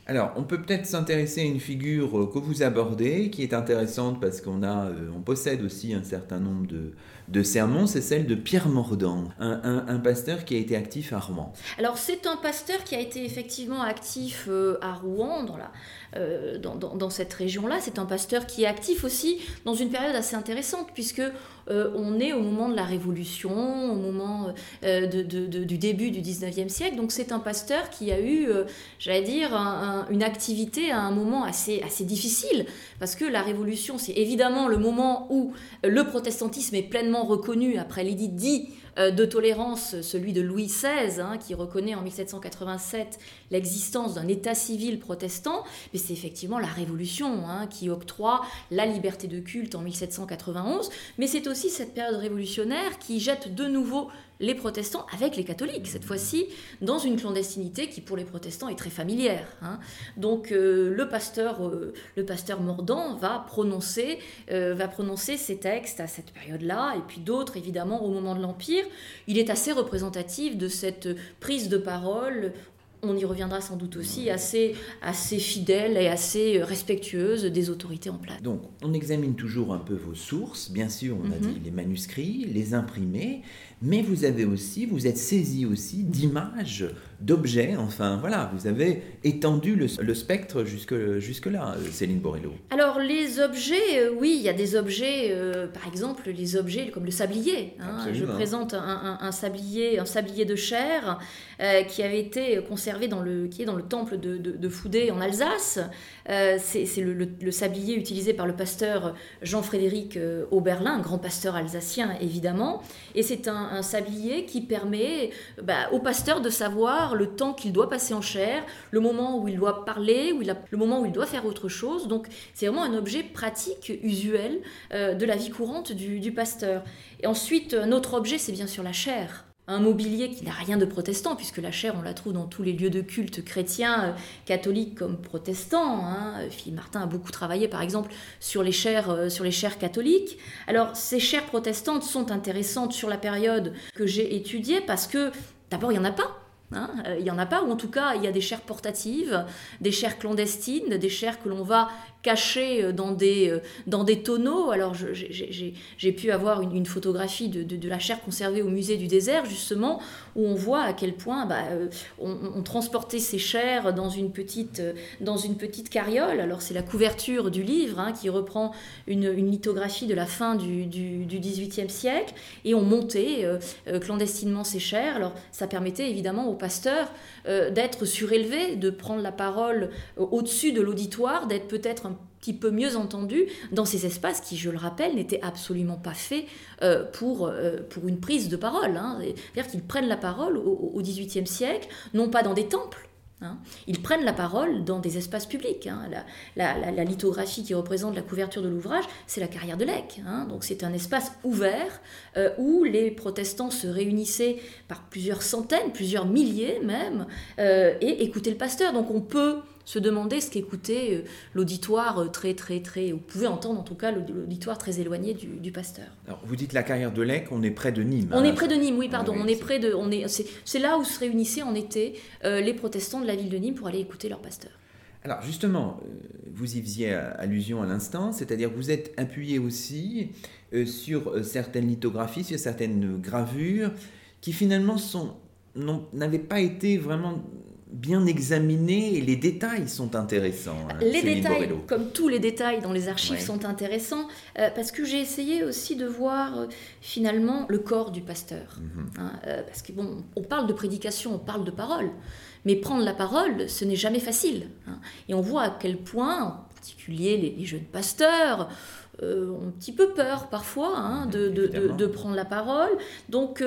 Alors, on peut peut-être s'intéresser à une figure euh, que vous abordez, qui est intéressante parce qu'on a, euh, on possède aussi un certain nombre de, de sermons, c'est celle de Pierre Mordant, un, un- un pasteur qui a été actif à Rouen. Alors c'est un pasteur qui a été effectivement actif euh, à Rouen, dans, la, euh, dans, dans- dans cette région-là. C'est un pasteur qui est actif aussi dans une période assez intéressante, puisque euh, on est au moment de la Révolution, au moment euh, de- du début du 19e siècle. Donc c'est un pasteur qui a eu, euh, j'allais dire, un- un- une activité à un moment assez, assez difficile, parce que la Révolution, c'est évidemment le moment où euh, le protestantisme est pleinement reconnu après l'édit dit euh, de tolérance, celui de Louis XVI, hein, qui reconnaît en 1787 l'existence d'un État civil protestant, mais c'est effectivement la Révolution hein, qui octroie la liberté de culte en 1791, mais c'est aussi cette période révolutionnaire qui jette de nouveau les protestants avec les catholiques, cette fois-ci dans une clandestinité qui pour les protestants est très familière. hein. Donc euh, le pasteur, euh, le pasteur Mordant va prononcer, euh, va prononcer ces textes à cette période-là, et puis d'autres évidemment au moment de l'Empire. Il est assez représentatif de cette prise de parole. On y reviendra sans doute aussi, assez, assez fidèle et assez respectueuse des autorités en place. Donc, on examine toujours un peu vos sources, bien sûr, on a Mhm. dit les manuscrits, les imprimés, mais vous avez aussi, vous êtes saisi aussi d'images, d'objets, enfin voilà, vous avez étendu le, le spectre jusque, jusque-là, Céline Borello. Alors les objets, euh, oui, il y a des objets, euh, par exemple les objets comme le sablier. hein. Je présente un, un- un sablier, un sablier de chair euh, qui avait été conservé dans le, qui est dans le temple de, de, de Foudé en Alsace. Euh, c'est le, le- le sablier utilisé par le pasteur Jean-Frédéric Oberlin, grand pasteur alsacien évidemment. Et c'est un, un sablier qui permet bah, au pasteur de savoir le temps qu'il doit passer en chair, le moment où il doit parler, où il a- le moment où il doit faire autre chose. Donc c'est vraiment un objet pratique, usuel euh, de la vie courante du, du pasteur. Et ensuite, un autre objet, c'est bien sûr la chair. Un mobilier qui n'a rien de protestant, puisque la chair, on la trouve dans tous les lieux de culte chrétiens, euh, catholiques comme protestants. Hein. Philippe Martin a beaucoup travaillé, par exemple, sur les chairs, euh, sur les chairs catholiques. Alors, ces chairs protestantes sont intéressantes sur la période que j'ai étudiée, parce que, d'abord, il n'y en a pas. Hein. Euh, Il n'y en a pas, ou en tout cas, il y a des chairs portatives, des chairs clandestines, des chairs que l'on va cacher euh, dans des, euh, dans des tonneaux. Alors, j'ai- pu avoir une, photographie de, de- la chair conservée au musée du désert, justement, où on voit à quel point bah, on, transportait ces chairs dans une petite, dans une petite carriole. Alors, c'est la couverture du livre hein, qui reprend une, une lithographie de la fin du, du, du XVIIIe siècle, et on montait clandestinement ces chairs. Alors, ça permettait évidemment aux pasteurs euh, d'être surélevés, de prendre la parole euh, au-dessus de l'auditoire, d'être peut-être un petit peu mieux entendu dans ces espaces qui, je le rappelle, n'étaient absolument pas faits euh, pour, euh, pour une prise de parole. hein. C'est-à-dire qu'ils prennent la parole au XVIIIe siècle, non pas dans des temples, hein. ils prennent la parole dans des espaces publics. hein. La, lithographie qui représente la couverture de l'ouvrage, c'est la carrière de Lec. hein. Donc c'est un espace ouvert euh, où les protestants se réunissaient par plusieurs centaines, plusieurs milliers même, euh, et écoutaient le pasteur. Donc on peut se demander ce qu'écoutait euh, l'auditoire euh, très très très, ou pouvait entendre en tout cas l'audi- l'auditoire très éloigné du, du pasteur. Alors, vous dites la carrière de Lec, on est près de Nîmes. On hein. est près de Nîmes, oui, pardon. Oui, on est c'est- près de, on est, c'est, là où se réunissaient en été euh, les protestants de la ville de Nîmes pour aller écouter leur pasteur. Alors justement, vous y faisiez allusion à l'instant, c'est-à-dire que vous êtes appuyé aussi sur certaines lithographies, sur certaines gravures qui finalement n'avaient pas été vraiment bien examinées et les détails sont intéressants. hein, Les Céline détails, comme tous les détails dans les archives, Ouais. sont intéressants euh, parce que j'ai essayé aussi de voir euh, finalement le corps du pasteur. Mhm. hein, euh, parce que bon, on parle de prédication, on parle de parole, mais prendre la parole, ce n'est jamais facile. hein. Et on voit à quel point, particulier les, les jeunes pasteurs, ont un petit peu peur parfois hein, de, de, de, de, prendre la parole. Donc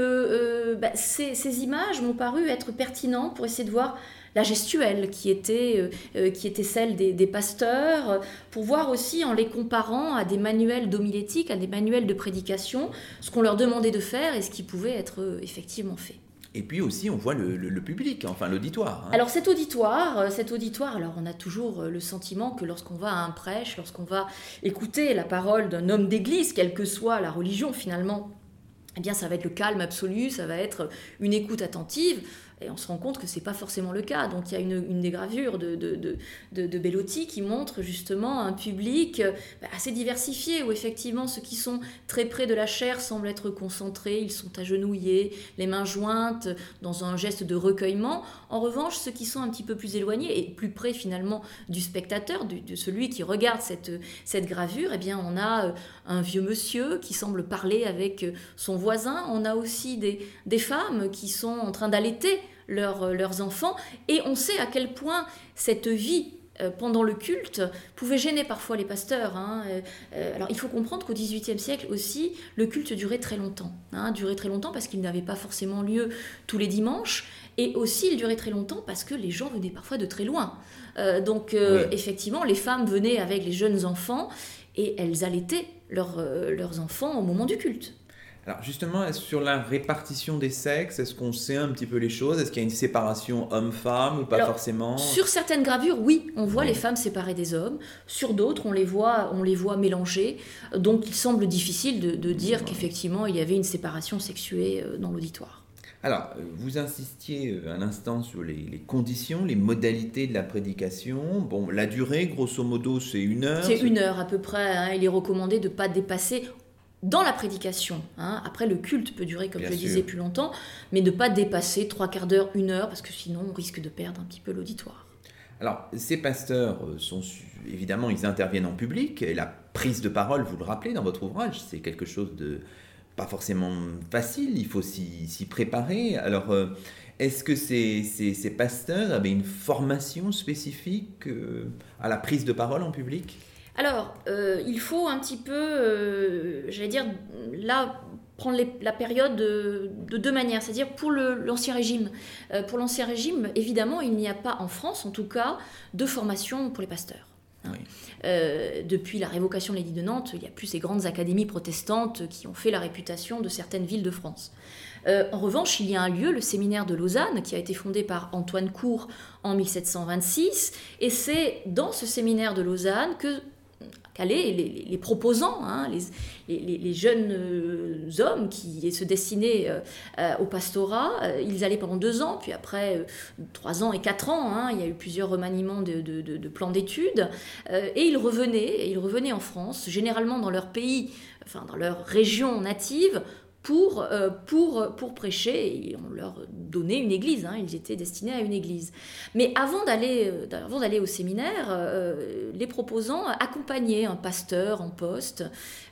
bah, ces, ces, images m'ont paru être pertinentes pour essayer de voir la gestuelle qui était, qui était celle des, des, pasteurs, pour voir aussi en les comparant à des manuels d'homilétique, à des manuels de prédication, ce qu'on leur demandait de faire et ce qui pouvait être effectivement fait. Et puis aussi, on voit le, public, enfin l'auditoire. Hein. Alors cet auditoire, euh, cet auditoire, alors on a toujours euh, le sentiment que lorsqu'on va à un prêche, lorsqu'on va écouter la parole d'un homme d'église, quelle que soit la religion finalement, eh bien ça va être le calme absolu, ça va être une écoute attentive. Et on se rend compte que c'est pas forcément le cas. Donc il y a une, des gravures de, de, de, de, Bellotti qui montre justement un public euh, assez diversifié, où effectivement ceux qui sont très près de la chair semblent être concentrés, ils sont agenouillés, les mains jointes, dans un geste de recueillement. En revanche, ceux qui sont un petit peu plus éloignés et plus près finalement du spectateur, de celui qui regarde cette, cette gravure, eh bien on a euh, un vieux monsieur qui semble parler avec son voisin. On a aussi des, des femmes qui sont en train d'allaiter euh, leurs enfants. Et on sait à quel point cette vie euh, pendant le culte pouvait gêner parfois les pasteurs. Hein. Euh, alors il faut comprendre qu'au XVIIIe siècle aussi, le culte durait très longtemps. Hein, durait très longtemps parce qu'il n'avait pas forcément lieu tous les dimanches. Et aussi, il durait très longtemps parce que les gens venaient parfois de très loin. donc, effectivement, les femmes venaient avec les jeunes enfants et elles allaitaient leurs enfants au moment du culte. Alors justement, sur la répartition des sexes, est-ce qu'on sait un petit peu les choses? Est-ce qu'il y a une séparation homme-femme ou pas forcément? Sur certaines gravures, oui, on voit les femmes séparées des hommes. Sur d'autres, on les voit, on les voit mélangées. Donc il semble difficile de, dire qu'effectivement il y avait une séparation sexuée euh, dans l'auditoire. Alors, euh, vous insistiez euh, un instant sur les, conditions, les modalités de la prédication. Bon, la durée, grosso modo, c'est une heure. C'est une heure à peu près. Hein. Il est recommandé de ne pas dépasser dans la prédication. Hein. Après, le culte peut durer, comme je le disais, plus longtemps, mais ne pas dépasser trois quarts d'heure, une heure, parce que sinon on risque de perdre un petit peu l'auditoire. Alors, ces pasteurs euh, sont évidemment, ils interviennent en public, et la prise de parole, vous le rappelez dans votre ouvrage, c'est quelque chose de pas forcément facile, il faut s'y préparer. Alors, euh, est-ce que ces, ces, pasteurs avaient une formation spécifique euh, à la prise de parole en public? Alors, euh, il faut un petit peu, euh, j'allais dire, là, prendre la période de, deux manières, c'est-à-dire pour l'Ancien Régime. Euh, pour l'Ancien Régime, évidemment, il n'y a pas en France, en tout cas, de formation pour les pasteurs. Hein. depuis la révocation de l'édit de Nantes, il n'y a plus ces grandes académies protestantes qui ont fait la réputation de certaines villes de France. en revanche, il y a un lieu, le séminaire de Lausanne, qui a été fondé par Antoine Cour en 1726, et c'est dans ce séminaire de Lausanne que les, les, proposants, hein, les, jeunes euh, hommes qui se destinaient euh, euh, au pastorat. ils allaient pendant deux ans, puis après trois ans et quatre ans. Hein, il y a eu plusieurs remaniements de, plans d'études. et ils revenaient, ils revenaient en France, généralement dans leur pays, enfin dans leur région native, pour, euh, pour, pour prêcher. Et on leur donnait une église, hein, ils étaient destinés à une église. Mais avant d'aller, euh, avant d'aller au séminaire, euh, les proposants accompagnaient un pasteur en poste.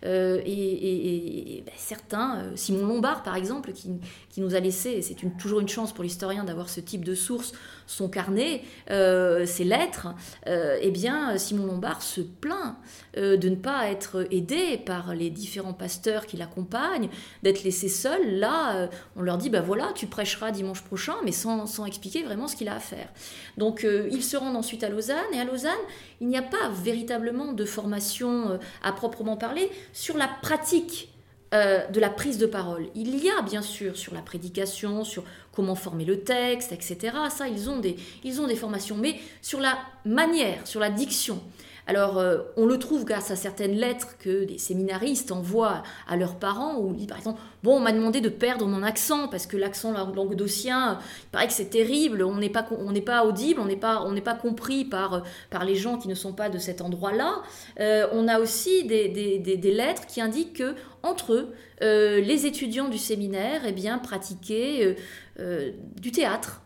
Et, ben, certains, Simon Lombard par exemple, qui, qui nous a laissé, c'est toujours une chance pour l'historien d'avoir ce type de source, son carnet, ses lettres, eh bien Simon Lombard se plaint de ne pas être aidé par les différents pasteurs qui l'accompagnent, d'être laissés seuls, là, euh, on leur dit, bah voilà, tu prêcheras dimanche prochain, mais sans, sans expliquer vraiment ce qu'il a à faire. Donc euh, ils se rendent ensuite à Lausanne, et à Lausanne, il n'y a pas véritablement de formation euh, à proprement parler sur la pratique de la prise de parole. Il y a bien sûr sur la prédication, sur comment former le texte, etc. Ça, ils ont des, ils ont des formations, mais sur la manière, sur la diction. Alors, euh, on le trouve grâce à certaines lettres que des séminaristes envoient à leurs parents, où ils disent par exemple Bon, on m'a demandé de perdre mon accent, parce que l'accent languedocien, il paraît que c'est terrible, on n'est pas, pas audible, on n'est pas, pas compris par, par les gens qui ne sont pas de cet endroit-là. Euh, on a aussi des, lettres qui indiquent que, entre eux, euh, les étudiants du séminaire eh bien, pratiquaient du théâtre.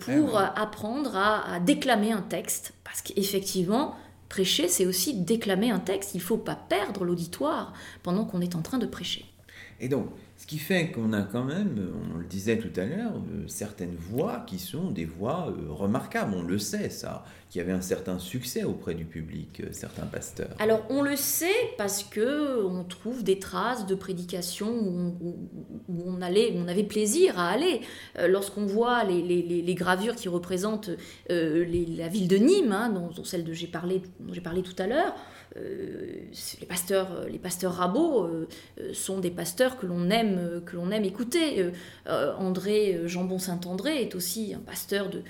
pour eh apprendre à, déclamer un texte. Parce qu'effectivement, Prêcher, c'est aussi déclamer un texte. Il ne faut pas perdre l'auditoire pendant qu'on est en train de prêcher. Et donc, Ce qui fait qu'on a quand même, on le disait tout à l'heure, euh, certaines voix qui sont des voix euh, remarquables. On le sait, ça, qui avait un certain succès auprès du public, euh, certains pasteurs. Alors on le sait parce que on trouve des traces de prédication où on, où on allait, avait plaisir à aller. Lorsqu'on voit les, gravures qui représentent la ville de Nîmes, hein, dont, celle de j'ai parlé, dont j'ai parlé tout à l'heure, les pasteurs, euh, les pasteurs rabots euh, euh, sont des pasteurs que l'on aime, euh, écouter. Euh, euh, André euh, Jambon Saint-André est aussi un pasteur de,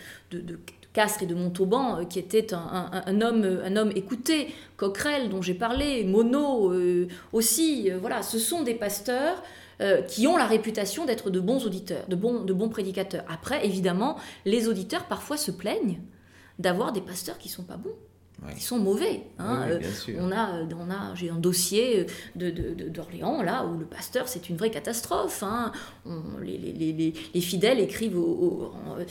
Castres et de Montauban, euh, qui était un, homme, un homme écouté. Coquerel, dont j'ai parlé, Monod euh, aussi. euh, voilà, ce sont des pasteurs euh, qui ont la réputation d'être de bons auditeurs, de bons, de prédicateurs. Après, évidemment, les auditeurs parfois se plaignent d'avoir des pasteurs qui sont pas bons, Ouais. qui sont mauvais. hein. Oui, Euh, on a, euh, on a, j'ai un dossier de, de- de- d'Orléans là où le pasteur c'est une vraie catastrophe. hein. On- les, les- les- les- les fidèles écrivent au, au, euh,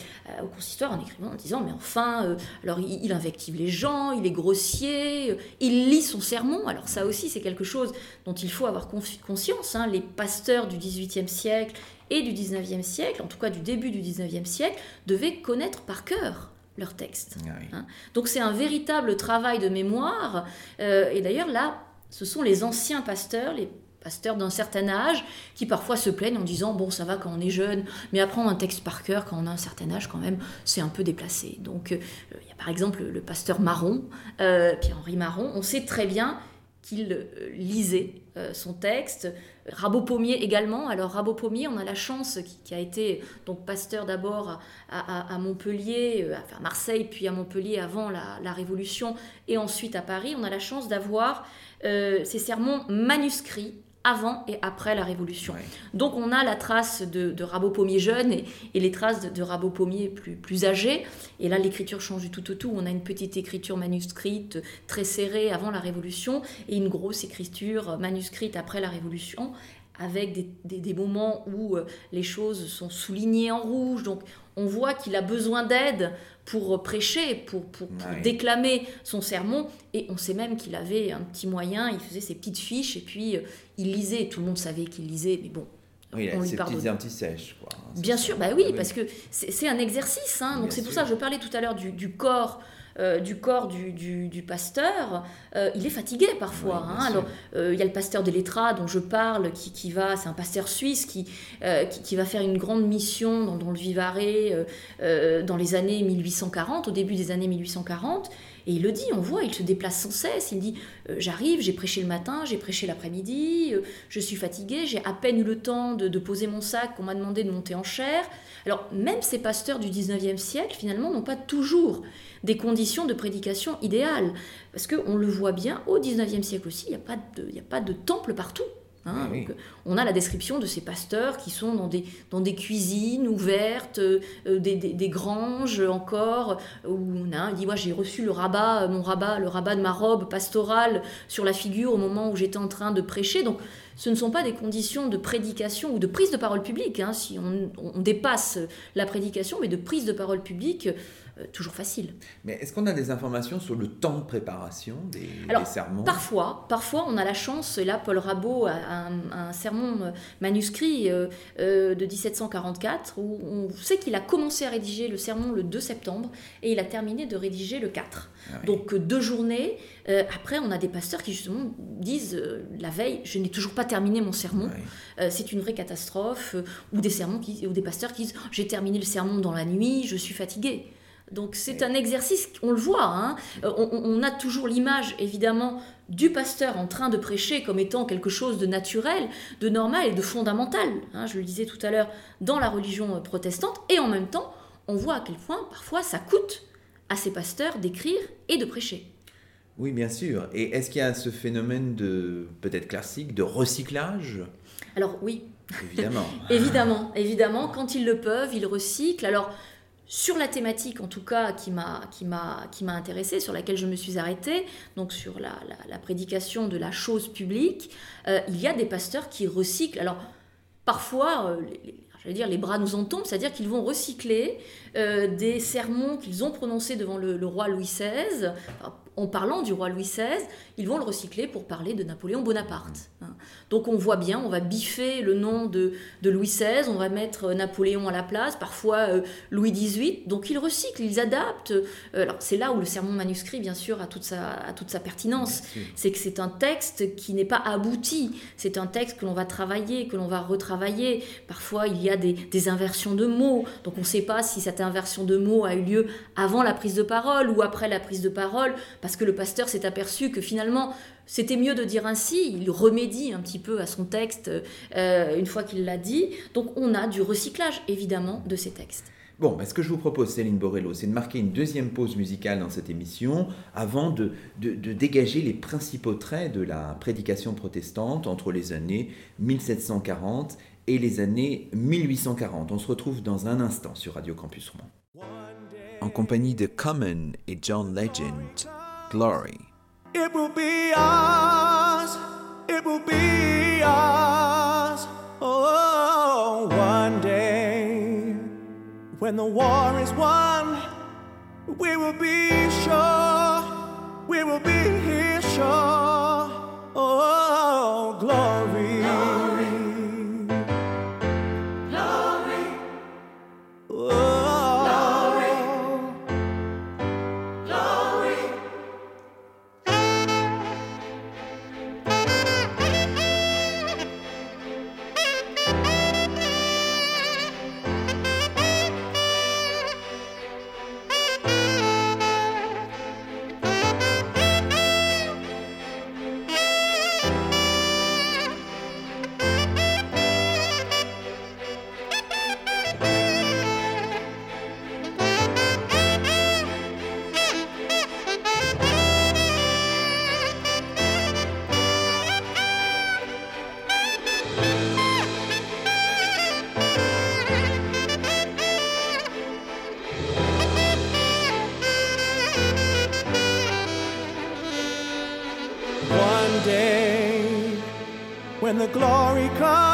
consistoire en écrivant en disant mais enfin euh, alors il, il invective les gens, il est grossier, euh, il lit son sermon. Alors ça aussi c'est quelque chose dont il faut avoir conscience. hein. Les pasteurs du XVIIIe siècle et du XIXe siècle, en tout cas du début du XIXe siècle, devaient connaître par cœur textes. Ah oui. Hein. Donc c'est un véritable travail de mémoire. Euh, et d'ailleurs là, ce sont les anciens pasteurs, les pasteurs d'un certain âge, qui parfois se plaignent en disant bon ça va quand on est jeune, mais apprendre un texte par cœur quand on a un certain âge quand même, c'est un peu déplacé. Donc euh, il y a par exemple le pasteur Marron, euh, Pierre-Henri Marron, on sait très bien qu'il euh, lisait euh, son texte. Rabot Pommier également. Alors Rabot Pommier, on a la chance qui, a été donc pasteur d'abord à, Montpellier, euh, Marseille, puis à Montpellier avant la, la Révolution, et ensuite à Paris. On a la chance d'avoir euh, ces sermons manuscrits avant et après la Révolution. Ouais. Donc on a la trace de, de Rabot Pommier jeune et, et les traces de, de Rabot Pommier plus, plus âgé. Et là, l'écriture change du tout au tout. On a une petite écriture manuscrite très serrée avant la Révolution et une grosse écriture manuscrite après la Révolution avec des, des- des moments où euh, les choses sont soulignées en rouge. Donc on voit qu'il a besoin d'aide pour prêcher, pour, pour- pour Ouais. déclamer son sermon. Et on sait même qu'il avait un petit moyen, il faisait ses petites fiches et puis euh, il lisait. Tout le monde savait qu'il lisait, mais bon, Oui, on lui pardonne. petites anti-sèches, quoi. C'est Bien ça. sûr, bah oui, Ah parce que c'est un exercice. hein. Donc c'est pour ça que je parlais tout à l'heure du, du corps. Euh, du corps du, du- du pasteur, euh, il est fatigué parfois. Oui, hein. Alors, euh, il y a le pasteur des lettrats dont je parle, qui, qui va, c'est un pasteur suisse qui, qui, qui va faire une grande mission dans, dans le Vivarais dans les années 1840, au début des années 1840. Et il le dit, on voit, il se déplace sans cesse. Il dit euh, J'arrive, j'ai prêché le matin, j'ai prêché l'après-midi, euh, je suis fatigué, j'ai à peine eu le temps de, poser mon sac qu'on m'a demandé de monter en chair. Alors, même ces pasteurs du 19e siècle, finalement, n'ont pas toujours des conditions de prédication idéales. Parce qu'on le voit bien, au 19e siècle aussi, il n'y a pas de temple partout. Hein. Oui. Donc, on a la description de ces pasteurs qui sont dans des, dans des cuisines ouvertes, euh, euh, des, des- des granges encore, où on a il dit, moi j'ai reçu le rabat, euh, mon rabat, le rabat de ma robe pastorale sur la figure au moment où j'étais en train de prêcher. Donc ce ne sont pas des conditions de prédication ou de prise de parole publique, hein, si on, on dépasse la prédication, mais de prise de parole publique, euh, toujours facile. Mais est-ce qu'on a des informations sur le temps de préparation des, Alors, des sermons? Parfois, parfois, on a la chance, et là, Paul Rabot a un, un sermon euh, manuscrit euh, euh, de 1744, où on sait qu'il a commencé à rédiger le sermon le 2 septembre, et il a terminé de rédiger le 4. Ah oui. Donc, euh, deux journées. Euh, après, on a des pasteurs qui, justement, disent, euh, la veille, je n'ai toujours pas terminé mon sermon. Euh, c'est une vraie catastrophe, euh, ou des sermons qui, ou des pasteurs qui disent j'ai terminé le sermon dans la nuit, je suis fatigué. Donc c'est un exercice, on le voit, hein. Euh, on, a toujours l'image évidemment du pasteur en train de prêcher comme étant quelque chose de naturel, de normal et de fondamental. hein. je le disais tout à l'heure dans la religion euh, protestante, et en même temps, on voit à quel point parfois ça coûte à ces pasteurs d'écrire et de prêcher. Oui, bien sûr. Et est-ce qu'il y a ce phénomène de, peut-être classique, de recyclage? Alors oui, Évidemment. Évidemment, évidemment, quand ils le peuvent, ils recyclent. Alors, sur la thématique, en tout cas, qui m'a, qui intéressée, sur laquelle je me suis arrêtée, donc sur la, prédication de la chose publique, euh, il y a des pasteurs qui recyclent. Alors, parfois, euh, les, dire, les bras nous en tombent, c'est-à-dire qu'ils vont recycler euh, des sermons qu'ils ont prononcés devant le roi Louis XVI, en parlant du roi Louis XVI, ils vont le recycler pour parler de Napoléon Bonaparte. hein. Donc on voit bien, on va biffer le nom de, de Louis XVI, on va mettre Napoléon à la place, parfois euh, Louis XVIII. Donc ils recyclent, ils adaptent. Euh, alors c'est là où le sermon manuscrit, bien sûr, a toute sa, a toute sa pertinence. C'est que c'est un texte qui n'est pas abouti. C'est un texte que l'on va travailler, que l'on va retravailler. Parfois, il y a des, des inversions de mots. Donc, on ne sait pas si cette inversion de mots a eu lieu avant la prise de parole ou après la prise de parole, parce que le pasteur s'est aperçu que finalement, c'était mieux de dire ainsi. Il remédie un petit peu à son texte euh, une fois qu'il l'a dit. Donc, on a du recyclage, évidemment, de ces textes. Bon, ben, ce que je vous propose, Céline Borello, c'est de marquer une deuxième pause musicale dans cette émission avant de, de- de dégager les principaux traits de la prédication protestante entre les années 1740 et les années 1840. On se retrouve dans un instant sur Radio Campus Rouen. En compagnie de Common et John Legend, Glory. It will be ours. It will be ours. Oh, one day when the war is won, we will be sure. We will be here sure. Oh, glory. come.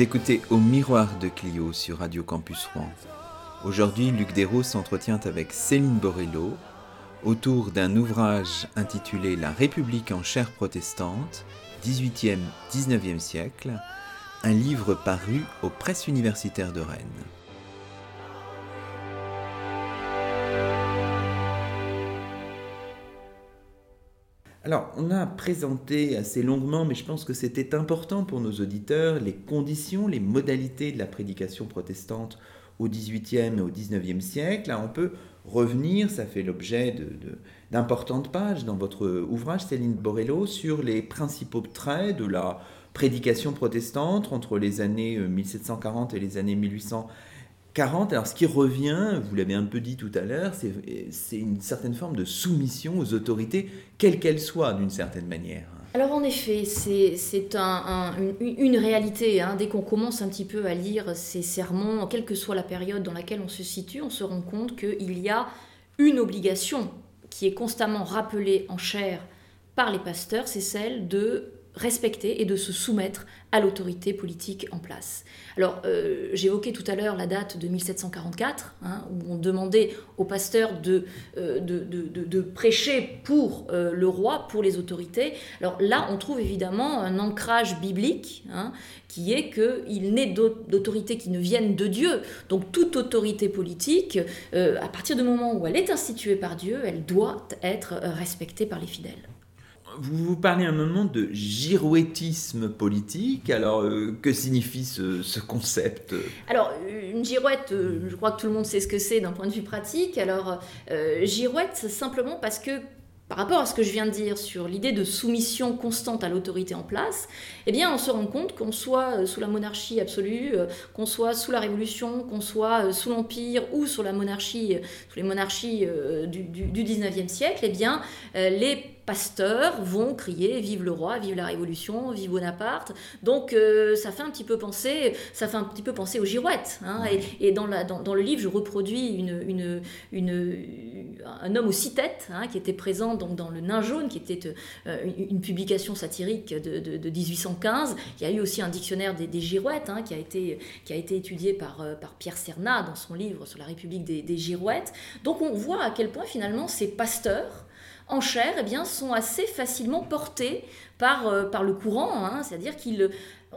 Écoutez Au miroir de Clio sur Radio Campus Rouen. Aujourd'hui, Luc Dérault s'entretient avec Céline Borello autour d'un ouvrage intitulé La République en chair protestante, 18e-19e siècle, un livre paru aux presses universitaires de Rennes. Alors, on a présenté assez longuement, mais je pense que c'était important pour nos auditeurs, les conditions, les modalités de la prédication protestante au XVIIIe et au XIXe siècle. On peut revenir, ça fait l'objet d'importantes pages dans votre ouvrage, Céline Borello, sur les principaux traits de la prédication protestante entre les années 1740 euh, et les années 1840. Alors ce qui revient, vous l'avez un peu dit tout à l'heure, c'est une certaine forme de soumission aux autorités, quelles qu'elles soient d'une certaine manière. Alors en effet, c'est un, une, réalité. Hein. Dès qu'on commence un petit peu à lire ces sermons, quelle que soit la période dans laquelle on se situe, on se rend compte qu'il y a une obligation qui est constamment rappelée en chair par les pasteurs, c'est celle de respecter et de se soumettre à l'autorité politique en place. Alors, euh, j'évoquais tout à l'heure la date de 1744, hein, où on demandait aux pasteurs de, euh, de, prêcher pour euh, le roi, pour les autorités. Alors là, on trouve évidemment un ancrage biblique, hein, qui est qu'il n'est d'autorité qui ne vienne de Dieu. Donc toute autorité politique, à partir du moment où elle est instituée par Dieu, elle doit être respectée par les fidèles vous vous parlez un moment de girouettisme politique. Alors, euh, que signifie ce, concept? Alors, une girouette, euh, je crois que tout le monde sait ce que c'est d'un point de vue pratique. Alors, euh, girouette, simplement parce que par rapport à ce que je viens de dire sur l'idée de soumission constante à l'autorité en place, eh bien, on se rend compte qu'on soit sous la monarchie absolue, qu'on soit sous la Révolution, qu'on soit sous l'Empire ou sous la monarchie, sous les monarchies du, du, du 19e siècle, eh bien, les pasteurs vont crier vive le roi, vive la révolution, vive Bonaparte. Donc euh, ça fait un petit peu penser, ça fait un petit peu penser aux girouettes. Hein. et, dans, la, dans, le livre, je reproduis une, une, une, un homme aux six têtes hein, qui était présent donc, dans le Nain jaune, qui était euh, une, publication satirique de, de, 1815. Il y a eu aussi un dictionnaire des, des girouettes hein, qui, a été, qui a été étudié par, euh, par Pierre Cernat dans son livre sur la République des, des girouettes. Donc on voit à quel point finalement ces pasteurs en chair eh bien, sont assez facilement portés par, euh, par le courant, hein. c'est-à-dire qu'ils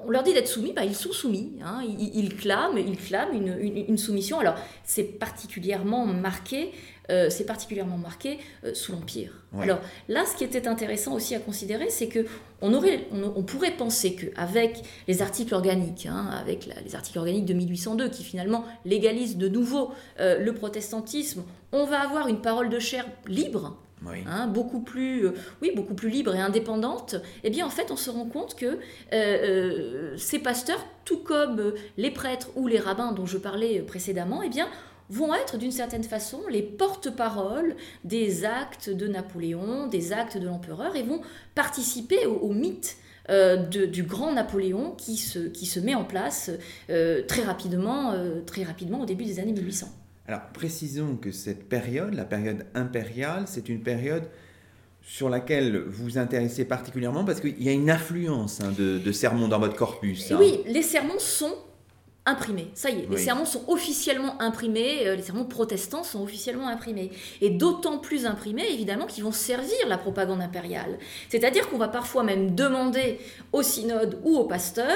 on leur dit d'être soumis, bah, ils sont soumis. Hein. ils, clament, ils clament une, une, soumission. Alors, c'est particulièrement marqué, euh, c'est particulièrement marqué euh, sous l'Empire. Alors là, ce qui était intéressant aussi à considérer, c'est que on, aurait, on, pourrait penser qu'avec les articles organiques, hein, avec les articles organiques de 1802, qui finalement légalisent de nouveau le protestantisme, on va avoir une parole de chair libre, Hein, beaucoup plus, euh, oui, beaucoup plus libre et indépendante, eh bien en fait on se rend compte que euh, euh, ces pasteurs, tout comme les prêtres ou les rabbins dont je parlais précédemment, eh vont être d'une certaine façon les porte-paroles des actes de Napoléon, des actes de l'empereur, et vont participer au, mythe du grand Napoléon qui se, qui se met en place très, rapidement, très rapidement au début des années 1800. Alors précisons que cette période, la période impériale, c'est une période sur laquelle vous vous intéressez particulièrement parce qu'il y a une influence hein, de, sermons dans votre corpus. Hein. Oui, les sermons sont imprimés. Ça y est, les sermons sont officiellement imprimés, euh, les sermons protestants sont officiellement imprimés. Et d'autant plus imprimés, évidemment, qu'ils vont servir la propagande impériale. C'est-à-dire qu'on va parfois même demander au synode ou au pasteur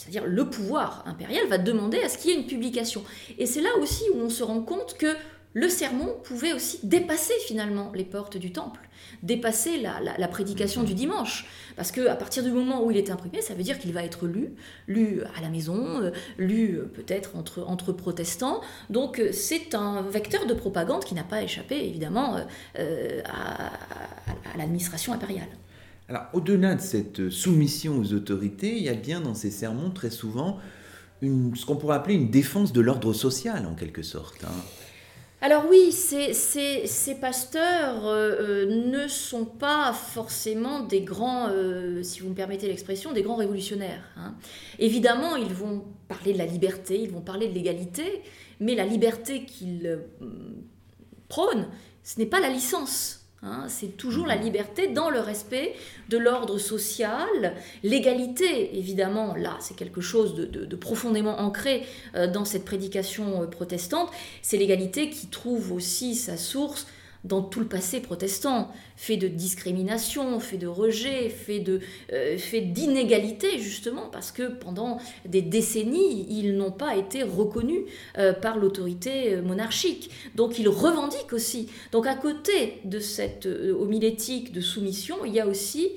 c'est-à-dire le pouvoir impérial, va demander à ce qu'il y ait une publication. Et c'est là aussi où on se rend compte que le sermon pouvait aussi dépasser finalement les portes du temple, dépasser la, prédication du dimanche. Parce qu'à partir du moment où il est imprimé, ça veut dire qu'il va être lu, lu à la maison, euh, lu euh, peut-être entre, entre protestants. Donc euh, c'est un vecteur de propagande qui n'a pas échappé évidemment à l'administration impériale. Alors, au-delà de cette soumission aux autorités, il y a bien dans ces sermons très souvent ce qu'on pourrait appeler une défense de l'ordre social, en quelque sorte. Hein. Alors oui, ces, pasteurs euh, euh, ne sont pas forcément des grands, euh, si vous me permettez l'expression, des grands révolutionnaires. Hein. Évidemment, ils vont parler de la liberté, ils vont parler de l'égalité, mais la liberté qu'ils prônent, ce n'est pas la licence. Hein, c'est toujours la liberté dans le respect de l'ordre social, l'égalité, évidemment, là, c'est quelque chose de, profondément ancré euh, dans cette prédication euh, protestante. C'est l'égalité qui trouve aussi sa source dans tout le passé protestant, fait de discrimination, fait de rejet, fait de euh, d'inégalité justement parce que pendant des décennies ils n'ont pas été reconnus euh, par l'autorité euh, monarchique. Donc ils revendiquent aussi. Donc à côté de cette homilétique de soumission, il y a aussi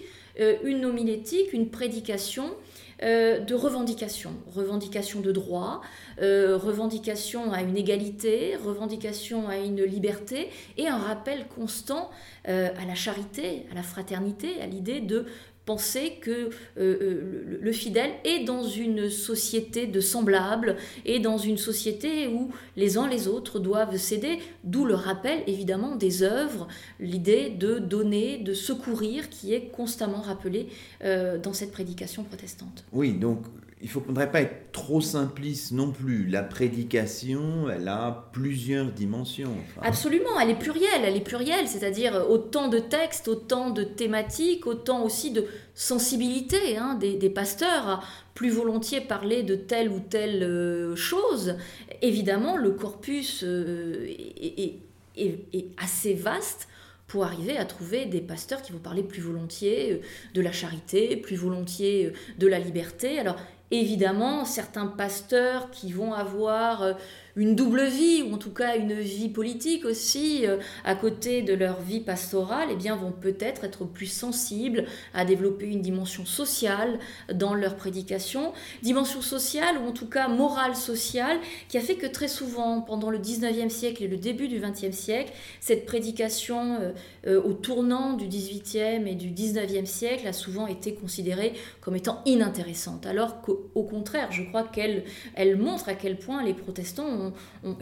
une homilétique, une prédication de revendication, revendication de droit, euh, revendication à une égalité, revendication à une liberté et un rappel constant euh, à la charité, à la fraternité, à l'idée de penser que euh, le, fidèle est dans une société de semblables et dans une société où les uns les autres doivent s'aider, d'où le rappel évidemment des œuvres, l'idée de donner, de secourir qui est constamment rappelée dans cette prédication protestante. Oui, donc il ne faudrait pas être trop simpliste non plus. La prédication, elle a plusieurs dimensions. Absolument, elle est plurielle, elle est plurielle, c'est-à-dire autant de textes, autant de thématiques, autant aussi de sensibilité hein, des, pasteurs à plus volontiers parler de telle ou telle euh, chose. Évidemment, le corpus euh, est, est assez vaste pour arriver à trouver des pasteurs qui vont parler plus volontiers euh, de la charité, plus volontiers de la liberté. Alors évidemment, certains pasteurs qui vont avoir une double vie, ou en tout cas une vie politique aussi, euh, à côté de leur vie pastorale, eh bien, vont peut-être être plus sensibles à développer une dimension sociale dans leur prédication. Dimension sociale, ou en tout cas morale sociale, qui a fait que très souvent, pendant le 19e siècle et le début du 20e siècle, cette prédication euh, euh, au tournant du 18e et du 19e siècle a souvent été considérée comme étant inintéressante, alors qu'au contraire, je crois qu'elle elle montre à quel point les protestants ont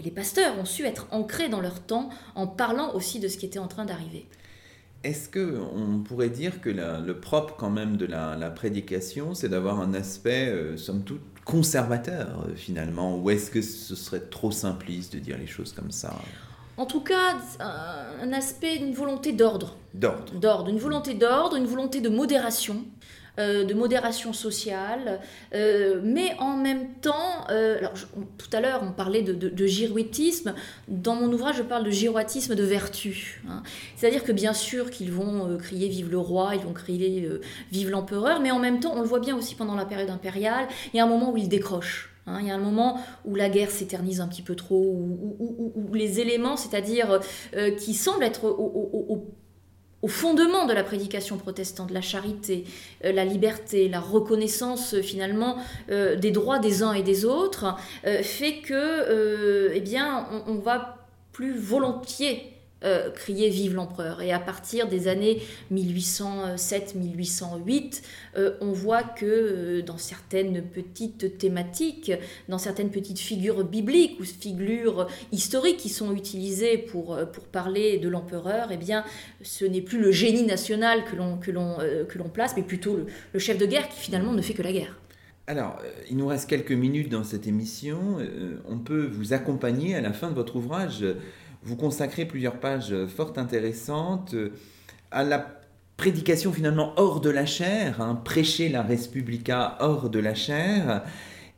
les pasteurs ont su être ancrés dans leur temps en parlant aussi de ce qui était en train d'arriver. Est-ce que on pourrait dire que le propre quand même de la, prédication, c'est d'avoir un aspect, euh, somme toute, conservateur euh, finalement, ou est-ce que ce serait trop simpliste de dire les choses comme ça? En tout cas, un aspect, une volonté d'ordre. D'ordre. D'ordre, une volonté d'ordre, une volonté de modération. Euh, de modération sociale, euh, mais en même temps, euh, alors tout à l'heure on parlait de, girouettisme, dans mon ouvrage je parle de girouettisme de vertu. Hein. C'est-à-dire que bien sûr qu'ils vont crier vive le roi, ils vont crier vive l'empereur, mais en même temps on le voit bien aussi pendant la période impériale, il y a un moment où ils décrochent. Hein. il y a un moment où la guerre s'éternise un petit peu trop, où, les éléments, c'est-à-dire qui semblent être au, au fondement de la prédication protestante, la charité, euh, la liberté, la reconnaissance euh, finalement euh, des droits des uns et des autres, fait que, eh bien, on, va plus volontiers euh, crier Vive l'empereur. Et à partir des années 1807-1808, euh, on voit que euh, dans certaines petites thématiques, dans certaines petites figures bibliques ou figures historiques qui sont utilisées pour, pour parler de l'empereur, eh bien, ce n'est plus le génie national que l'on, place, mais plutôt le chef de guerre qui finalement ne fait que la guerre. Alors, il nous reste quelques minutes dans cette émission. On peut vous accompagner à la fin de votre ouvrage vous consacrez plusieurs pages fort intéressantes euh, à la prédication finalement hors de la chair, hein, prêcher la Respublica hors de la chair.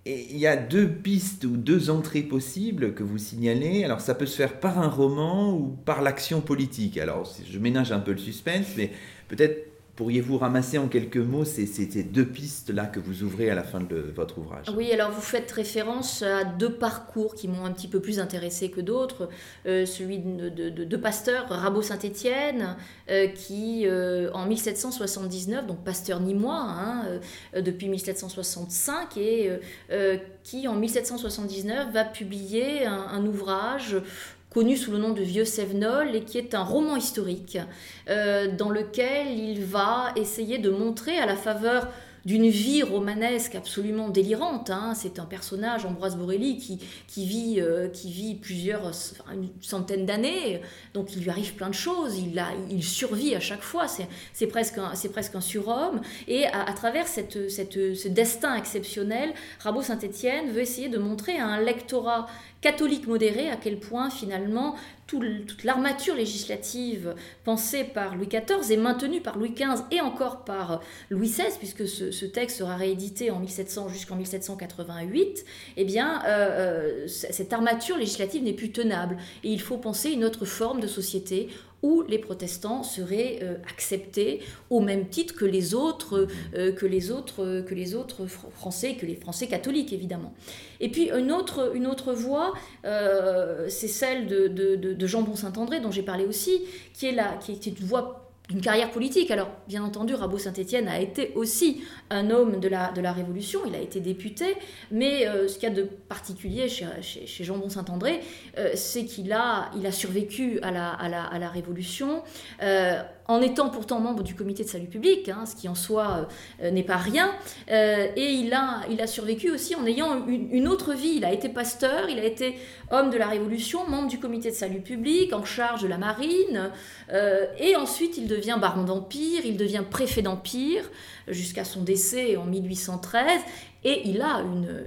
Et il y a deux pistes ou deux entrées possibles que vous signalez. Alors ça peut se faire par un roman ou par l'action politique. Alors je ménage un peu le suspense, mais peut-être Pourriez-vous ramasser en quelques mots ces, deux pistes-là que vous ouvrez à la fin de votre ouvrage? Oui, alors vous faites référence à deux parcours qui m'ont un petit peu plus intéressé que d'autres. Euh, celui de, deux pasteurs, Rabot Saint-Étienne, euh, qui euh, en 1779, donc pasteur nîmois hein, depuis 1765, et qui en 1779 va publier un ouvrage connu sous le nom de Vieux Sévenol et qui est un roman historique euh, dans lequel il va essayer de montrer à la faveur d'une vie romanesque absolument délirante. Hein. C'est un personnage, Ambroise Borelli, qui, qui, vit, euh, qui vit plusieurs, une centaine d'années, donc il lui arrive plein de choses, il, il survit à chaque fois, c'est presque, un, presque un surhomme, et à, travers cette, cette, ce destin exceptionnel, Rabot Saint-Étienne veut essayer de montrer à un lectorat catholique modéré à quel point finalement toute l'armature législative pensée par Louis XIV est maintenue par Louis XV et encore par Louis XVI, puisque ce, texte sera réédité en 1700 jusqu'en 1788, eh bien, euh, euh, cette armature législative n'est plus tenable. Et il faut penser une autre forme de société où les protestants seraient euh, acceptés au même titre que les autres, euh, que les autres, que les autres Français, que les Français catholiques évidemment. Et puis une autre, une voie, c'est celle de, de, Jean Bon Saint-André dont j'ai parlé aussi, qui est, qui est une voie d'une carrière politique. Alors, bien entendu, Rabot Saint-Étienne a été aussi un homme de la, de la Révolution, il a été député, mais euh, ce qu'il y a de particulier chez, Jean Bon Saint-André, euh, c'est qu'il a, il a survécu à la, à Révolution. Euh, en étant pourtant membre du comité de salut public, hein, ce qui en soi euh, n'est pas rien. Euh, et il a, survécu aussi en ayant une, autre vie. Il a été pasteur, il a été homme de la Révolution, membre du comité de salut public, en charge de la marine. Euh, et ensuite, il devient baron d'Empire, il devient préfet d'Empire jusqu'à son décès en 1813. Et il a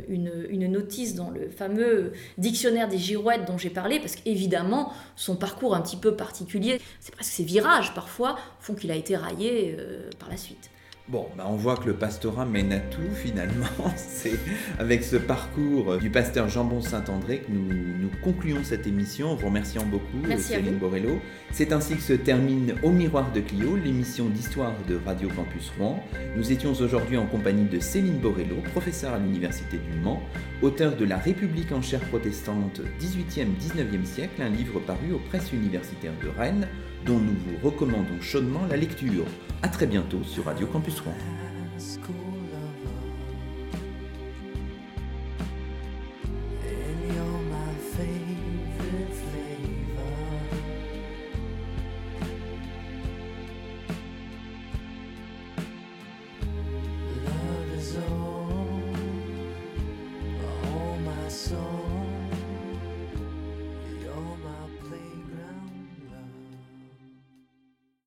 une, notice dans le fameux dictionnaire des girouettes dont j'ai parlé, parce qu'évidemment, son parcours un petit peu particulier, c'est presque ses virages parfois, font qu'il a été raillé euh, par la suite. Bon, bah on voit que le pastorat mène à tout finalement. C'est avec ce parcours du pasteur Jambon Saint-André que nous, nous, concluons cette émission en vous remerciant beaucoup, Céline Borello. C'est ainsi que se termine Au miroir de Clio, l'émission d'histoire de Radio Campus Rouen. Nous étions aujourd'hui en compagnie de Céline Borello, professeure à l'Université du Mans, auteur de La République en chair protestante 18e-19e siècle, un livre paru aux presses universitaires de Rennes dont nous vous recommandons chaudement la lecture. A très bientôt sur Radio Campus Rouen.